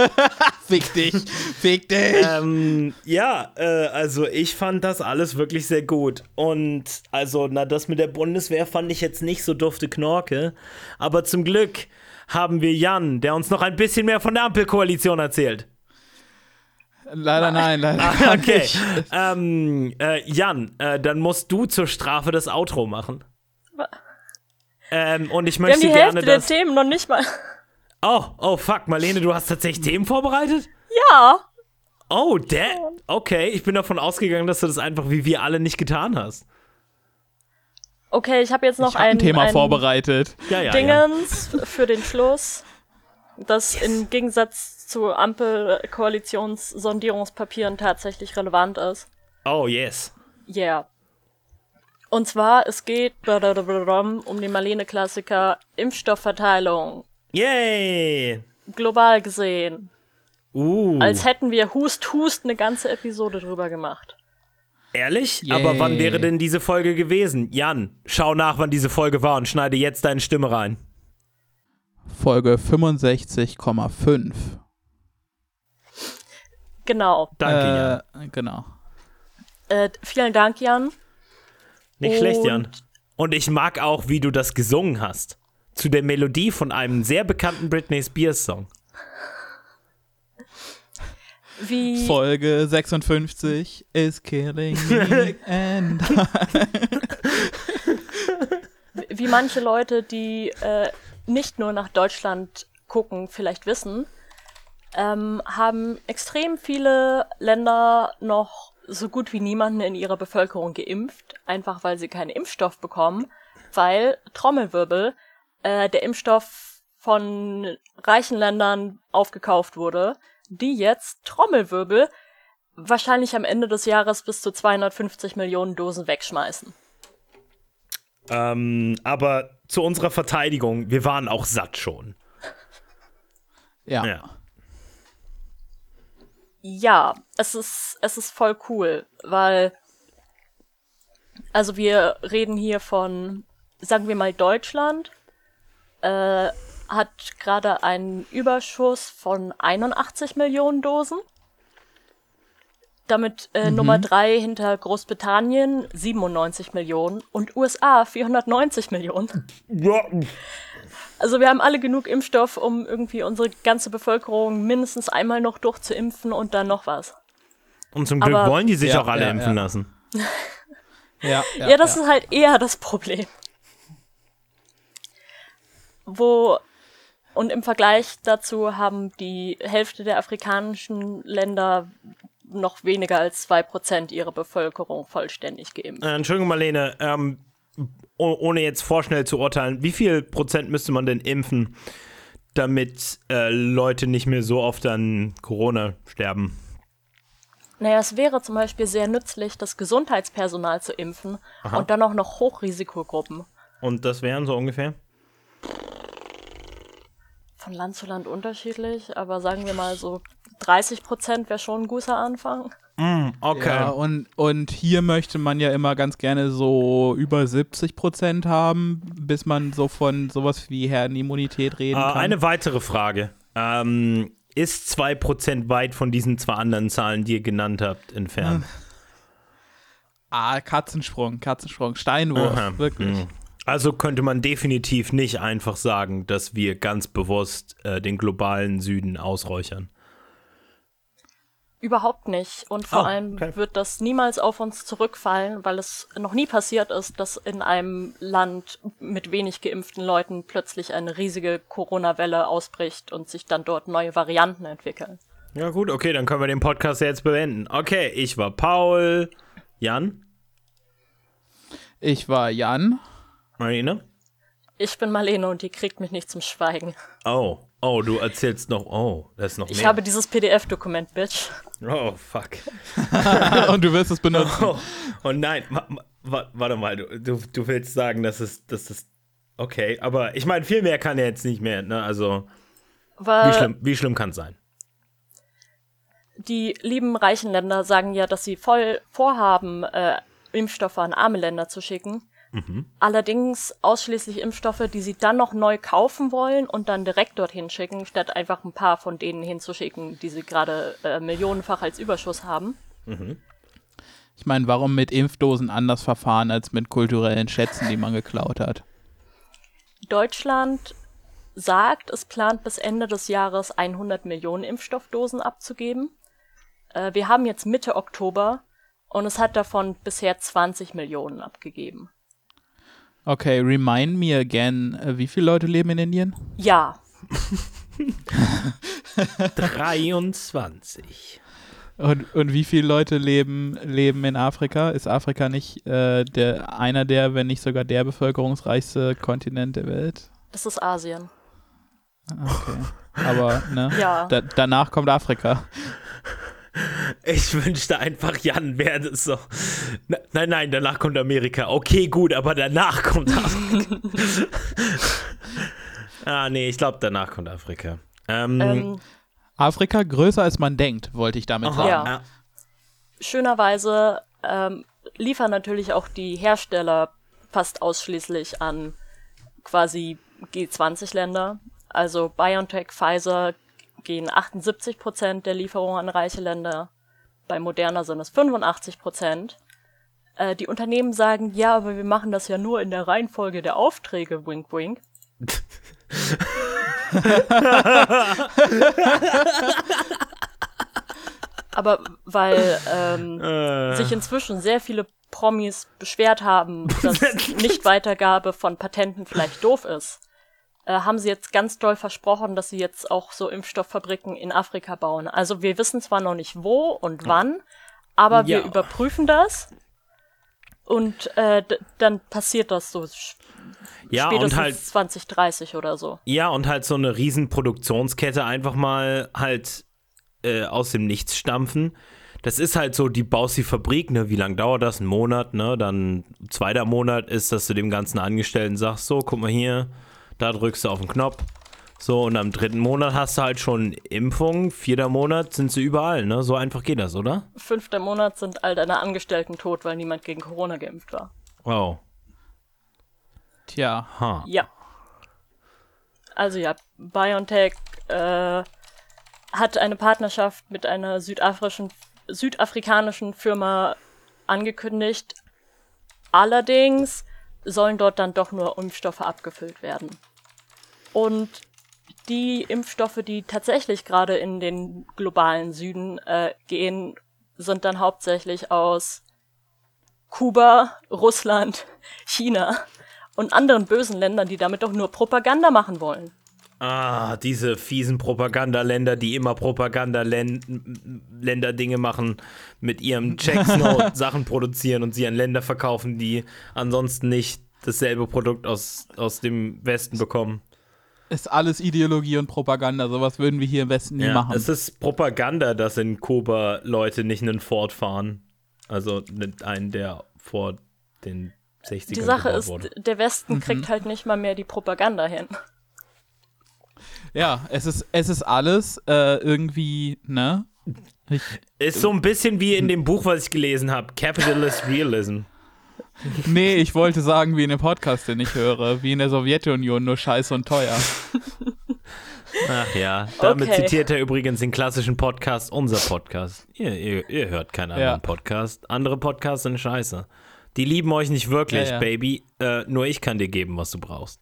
Fick dich. Fick dich. ähm, ja, äh, also ich fand das alles wirklich sehr gut. Und also, na, das mit der Bundeswehr fand ich jetzt nicht so dufte Knorke. Aber zum Glück haben wir Jan, der uns noch ein bisschen mehr von der Ampelkoalition erzählt. Leider nein, leider gar Okay. nicht. ähm, äh, Jan, äh, dann musst du zur Strafe das Outro machen. Ähm, und ich Wir haben möchte die gerne, Hälfte der dass. Themen noch nicht mal. Oh, oh, fuck, Marlene, du hast tatsächlich Themen vorbereitet? Ja. Oh, der. Okay, ich bin davon ausgegangen, dass du das einfach wie wir alle nicht getan hast. Okay, ich habe jetzt noch Ich hab ein, ein Thema ein vorbereitet. Ja, ja. ja. Dingens für den Schluss, das im Gegensatz zu Ampel-Koalitionssondierungspapieren tatsächlich relevant ist. Oh, yes. Yeah. Und zwar, es geht um den Marlene-Klassiker Impfstoffverteilung. Yay! Global gesehen. Uh. Als hätten wir Hust Hust eine ganze Episode drüber gemacht. Ehrlich? Yay. Aber wann wäre denn diese Folge gewesen? Jan, schau nach, wann diese Folge war und schneide jetzt deine Stimme rein. Folge 65,5. Genau. Danke, Jan. Äh, genau. Äh, vielen Dank, Jan. Nicht schlecht, und- Jan. Und ich mag auch, wie du das gesungen hast. Zu der Melodie von einem sehr bekannten Britney Spears Song. Wie, Folge 56 is killing me and wie manche Leute, die äh, nicht nur nach Deutschland gucken, vielleicht wissen, ähm, haben extrem viele Länder noch so gut wie niemanden in ihrer Bevölkerung geimpft, einfach weil sie keinen Impfstoff bekommen, weil Trommelwirbel äh, der Impfstoff von reichen Ländern aufgekauft wurde, die jetzt Trommelwirbel wahrscheinlich am Ende des Jahres bis zu 250 Millionen Dosen wegschmeißen. Ähm, aber zu unserer Verteidigung, wir waren auch satt schon. ja. Ja. Ja, es ist, es ist voll cool, weil, also wir reden hier von, sagen wir mal, Deutschland, äh, hat gerade einen Überschuss von 81 Millionen Dosen. Damit äh, Nummer drei hinter Großbritannien 97 Millionen und USA 490 Millionen. ja. Also wir haben alle genug Impfstoff, um irgendwie unsere ganze Bevölkerung mindestens einmal noch durchzuimpfen und dann noch was. Und zum Glück Aber- wollen die sich Ja, auch alle ja, impfen ja. lassen. Ja, Ja, das ist halt eher das Problem. Wo, und im Vergleich dazu haben die Hälfte der afrikanischen Länder noch weniger als 2% ihrer Bevölkerung vollständig geimpft. Äh, Entschuldigung, Marlene, ähm, oh, ohne jetzt vorschnell zu urteilen, wie viel Prozent müsste man denn impfen, damit äh, Leute nicht mehr so oft an Corona sterben? Naja, es wäre zum Beispiel sehr nützlich, das Gesundheitspersonal zu impfen und dann auch noch Hochrisikogruppen. Und das wären so ungefähr? Von Land zu Land unterschiedlich, aber sagen wir mal so 30 Prozent wäre schon ein guter Anfang. Okay. Ja, und, und hier möchte man ja immer ganz gerne so über 70 Prozent haben, bis man so von sowas wie Herdenimmunität reden Äh, kann. eine weitere Frage. Ähm, ist 2% weit von diesen zwei anderen Zahlen, die ihr genannt habt, entfernt? ah, Katzensprung, Katzensprung, Steinwurf, Aha, wirklich. hm. Also könnte man definitiv nicht einfach sagen, dass wir ganz bewusst äh, den globalen Süden ausräuchern. Überhaupt nicht. Und vor Oh, allem okay. wird das niemals auf uns zurückfallen, weil es noch nie passiert ist, dass in einem Land mit wenig geimpften Leuten plötzlich eine riesige Corona-Welle ausbricht und sich dann dort neue Varianten entwickeln. Ja gut, okay, dann können wir den Podcast jetzt beenden. Okay, ich war Paul. Jan? Ich war Jan. Marina? Ich bin Marlene und die kriegt mich nicht zum Schweigen. Oh, oh, du erzählst noch, oh, das ist noch Ich mehr. habe dieses PDF-Dokument, Bitch. oh, fuck. und du wirst es benutzen. Oh, oh nein, wa- wa- warte mal, du, du, du willst sagen, dass es, dass es, okay, aber ich meine, viel mehr kann er jetzt nicht mehr, ne, also, wie Weil schlimm, wie schlimm kann es sein? die lieben reichen Länder sagen ja, dass sie voll vorhaben, äh, Impfstoffe an arme Länder zu schicken. Allerdings ausschließlich Impfstoffe, die sie dann noch neu kaufen wollen und dann direkt dorthin schicken, statt einfach ein paar von denen hinzuschicken, die sie gerade äh, millionenfach als Überschuss haben. Ich meine, warum mit Impfdosen anders verfahren als mit kulturellen Schätzen, die man geklaut hat? Deutschland sagt, es plant bis Ende des Jahres 100 Millionen Impfstoffdosen abzugeben. Äh, wir haben jetzt Mitte Oktober und es hat davon bisher 20 Millionen abgegeben. Okay, remind me again, äh, wie viele Leute leben in Indien? Ja, 23. Und, und wie viele Leute leben, leben in Afrika? Ist Afrika nicht äh, der, einer der, wenn nicht sogar der bevölkerungsreichste Kontinent der Welt? das ist Asien. Okay. Aber, ne? Ja. Da, danach kommt Afrika. Ich wünschte einfach, Jan wäre das so. Nein, nein, danach kommt Amerika. Okay, gut, aber danach kommt Afrika. ah, nee, ich glaube, danach kommt Afrika. Ähm, Ähm, Afrika größer als man denkt, wollte ich damit aha, sagen. Ja. ja. schönerweise ähm, liefern natürlich auch die Hersteller fast ausschließlich an quasi G20-Länder. Also BioNTech, Pfizer gehen 78 Prozent der Lieferungen an reiche Länder. Bei Moderna sind es 85 Prozent. Äh, die Unternehmen sagen, ja, aber wir machen das ja nur in der Reihenfolge der Aufträge, wink wink. aber weil ähm, Äh, sich inzwischen sehr viele Promis beschwert haben, dass Nichtweitergabe von Patenten vielleicht doof ist, äh, haben sie jetzt ganz doll versprochen, dass sie jetzt auch so Impfstofffabriken in Afrika bauen. Also wir wissen zwar noch nicht wo und wann, aber wir Ja. überprüfen das und äh, dann passiert das so ja, und spätestens halt 2030 oder so. Ja, und halt so eine riesen Produktionskette einfach mal halt äh, aus dem Nichts stampfen. Das ist halt so, die baust die Fabrik, ne? Wie lange dauert das? Ein Monat, ne? Dann zweiter Monat ist, dass du dem ganzen Angestellten sagst, so, guck mal hier, da drückst du auf den Knopf. So, und am dritten Monat hast du halt schon Impfungen, vierter Monat sind sie überall, ne? So einfach geht das, oder? Fünfter Monat sind all deine Angestellten tot, weil niemand gegen Corona geimpft war. Wow. Tja, Ha. Ja. Also ja, BioNTech äh, hat eine Partnerschaft mit einer südafrischen, südafrikanischen Firma angekündigt. Allerdings sollen dort dann doch nur Impfstoffe abgefüllt werden. Und die Impfstoffe, die tatsächlich gerade in den globalen Süden äh, gehen, sind dann hauptsächlich aus Kuba, Russland, China und anderen bösen Ländern, die damit doch nur Propaganda machen wollen. Ah, diese fiesen Propagandaländer, die immer Propagandaländer-Dinge machen, mit ihrem Checksnote Sachen produzieren und sie an Länder verkaufen, die ansonsten nicht dasselbe Produkt aus, aus dem Westen bekommen. Ist alles Ideologie und Propaganda. Sowas würden wir hier im Westen nie Ja, machen. es ist Propaganda, dass in Kuba Leute nicht einen Ford fahren. Also einen, der vor den 60ern Die Sache ist, wurde. der Westen Mhm. kriegt halt nicht mal mehr die Propaganda hin. ja, es ist, es ist alles äh, irgendwie, ne? Ich, Ist so ein bisschen wie in dem Buch, was ich gelesen habe, Capitalist Realism. nee, ich wollte sagen, wie in dem Podcast, den ich höre, wie in der Sowjetunion, nur scheiße und teuer. Ach ja, damit Okay. zitiert er übrigens den klassischen Podcast, unser Podcast. Ihr, ihr, ihr hört keinen anderen Ja. Podcast. Andere Podcasts sind scheiße. Die lieben euch nicht wirklich, Ja, ja. Baby. Äh, nur ich kann dir geben, was du brauchst.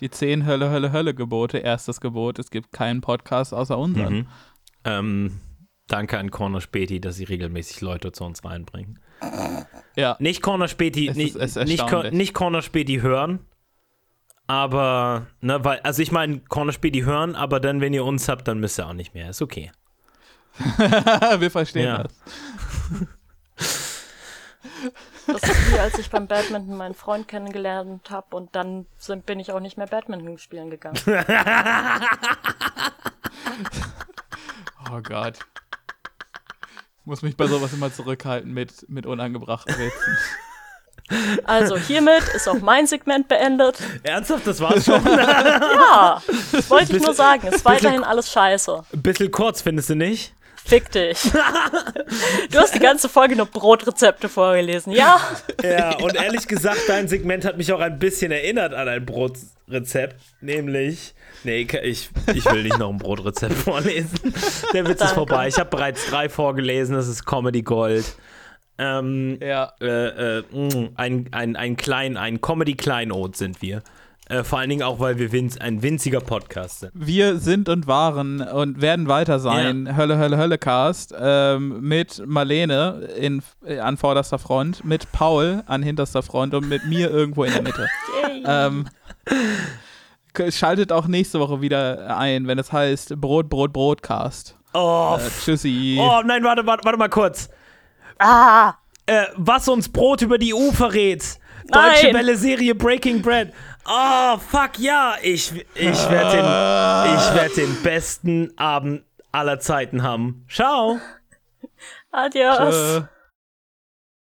Die zehn Hölle, Hölle, Hölle Gebote. Erstes Gebot, es gibt keinen Podcast außer unseren. Mhm. Ähm, danke an Corner Späti, dass sie regelmäßig Leute zu uns reinbringen. Ja, Nicht Corner Späti, nicht, nicht, nicht Corner Späti hören, aber, ne, weil, also ich meine, Corner Späti hören, aber dann, wenn ihr uns habt, dann müsst ihr auch nicht mehr. Ist okay. wir verstehen Ja. das. Das ist wie als ich beim Badminton meinen Freund kennengelernt habe und dann sind, bin ich auch nicht mehr Badminton spielen gegangen. Oh Gott. Muss mich bei sowas immer zurückhalten mit, mit unangebrachten Witzen. Also hiermit ist auch mein Segment beendet. Ernsthaft, das war's schon? Ja, das wollte ich nur sagen. Ist weiterhin alles scheiße. Ein bisschen kurz, findest du nicht? Fick dich. Du hast die ganze Folge nur Brotrezepte vorgelesen. Ja, Ja, und ehrlich gesagt, dein Segment hat mich auch ein bisschen erinnert an ein Brotrezept, nämlich. Nee, ich, ich will nicht noch ein Brotrezept vorlesen. Der Witz ist Danke. vorbei. Ich habe bereits drei vorgelesen, das ist Comedy Gold. Ähm, Ja. äh, äh, mh, ein, ein, ein klein, ein Comedy-Kleinod sind wir. Äh, vor allen Dingen auch, weil wir winz, ein winziger Podcast sind. Wir sind und waren und werden weiter sein. Hölle, Hölle, Hölle Cast ähm, mit Marlene in, äh, an vorderster Front, mit Paul an hinterster Front und mit mir irgendwo in der Mitte. ähm, schaltet auch nächste Woche wieder ein, wenn es heißt Brot, Brot, Brotcast. Oh, Äh, tschüssi. oh nein, warte, warte, warte mal kurz. ah, Äh, was uns Brot über die EU verrät. Deutsche Nein. Welle Serie Breaking Bread. Oh, fuck ja. Ich, ich werde den, ich werd den besten Abend aller Zeiten haben. Ciao. adios. Äh,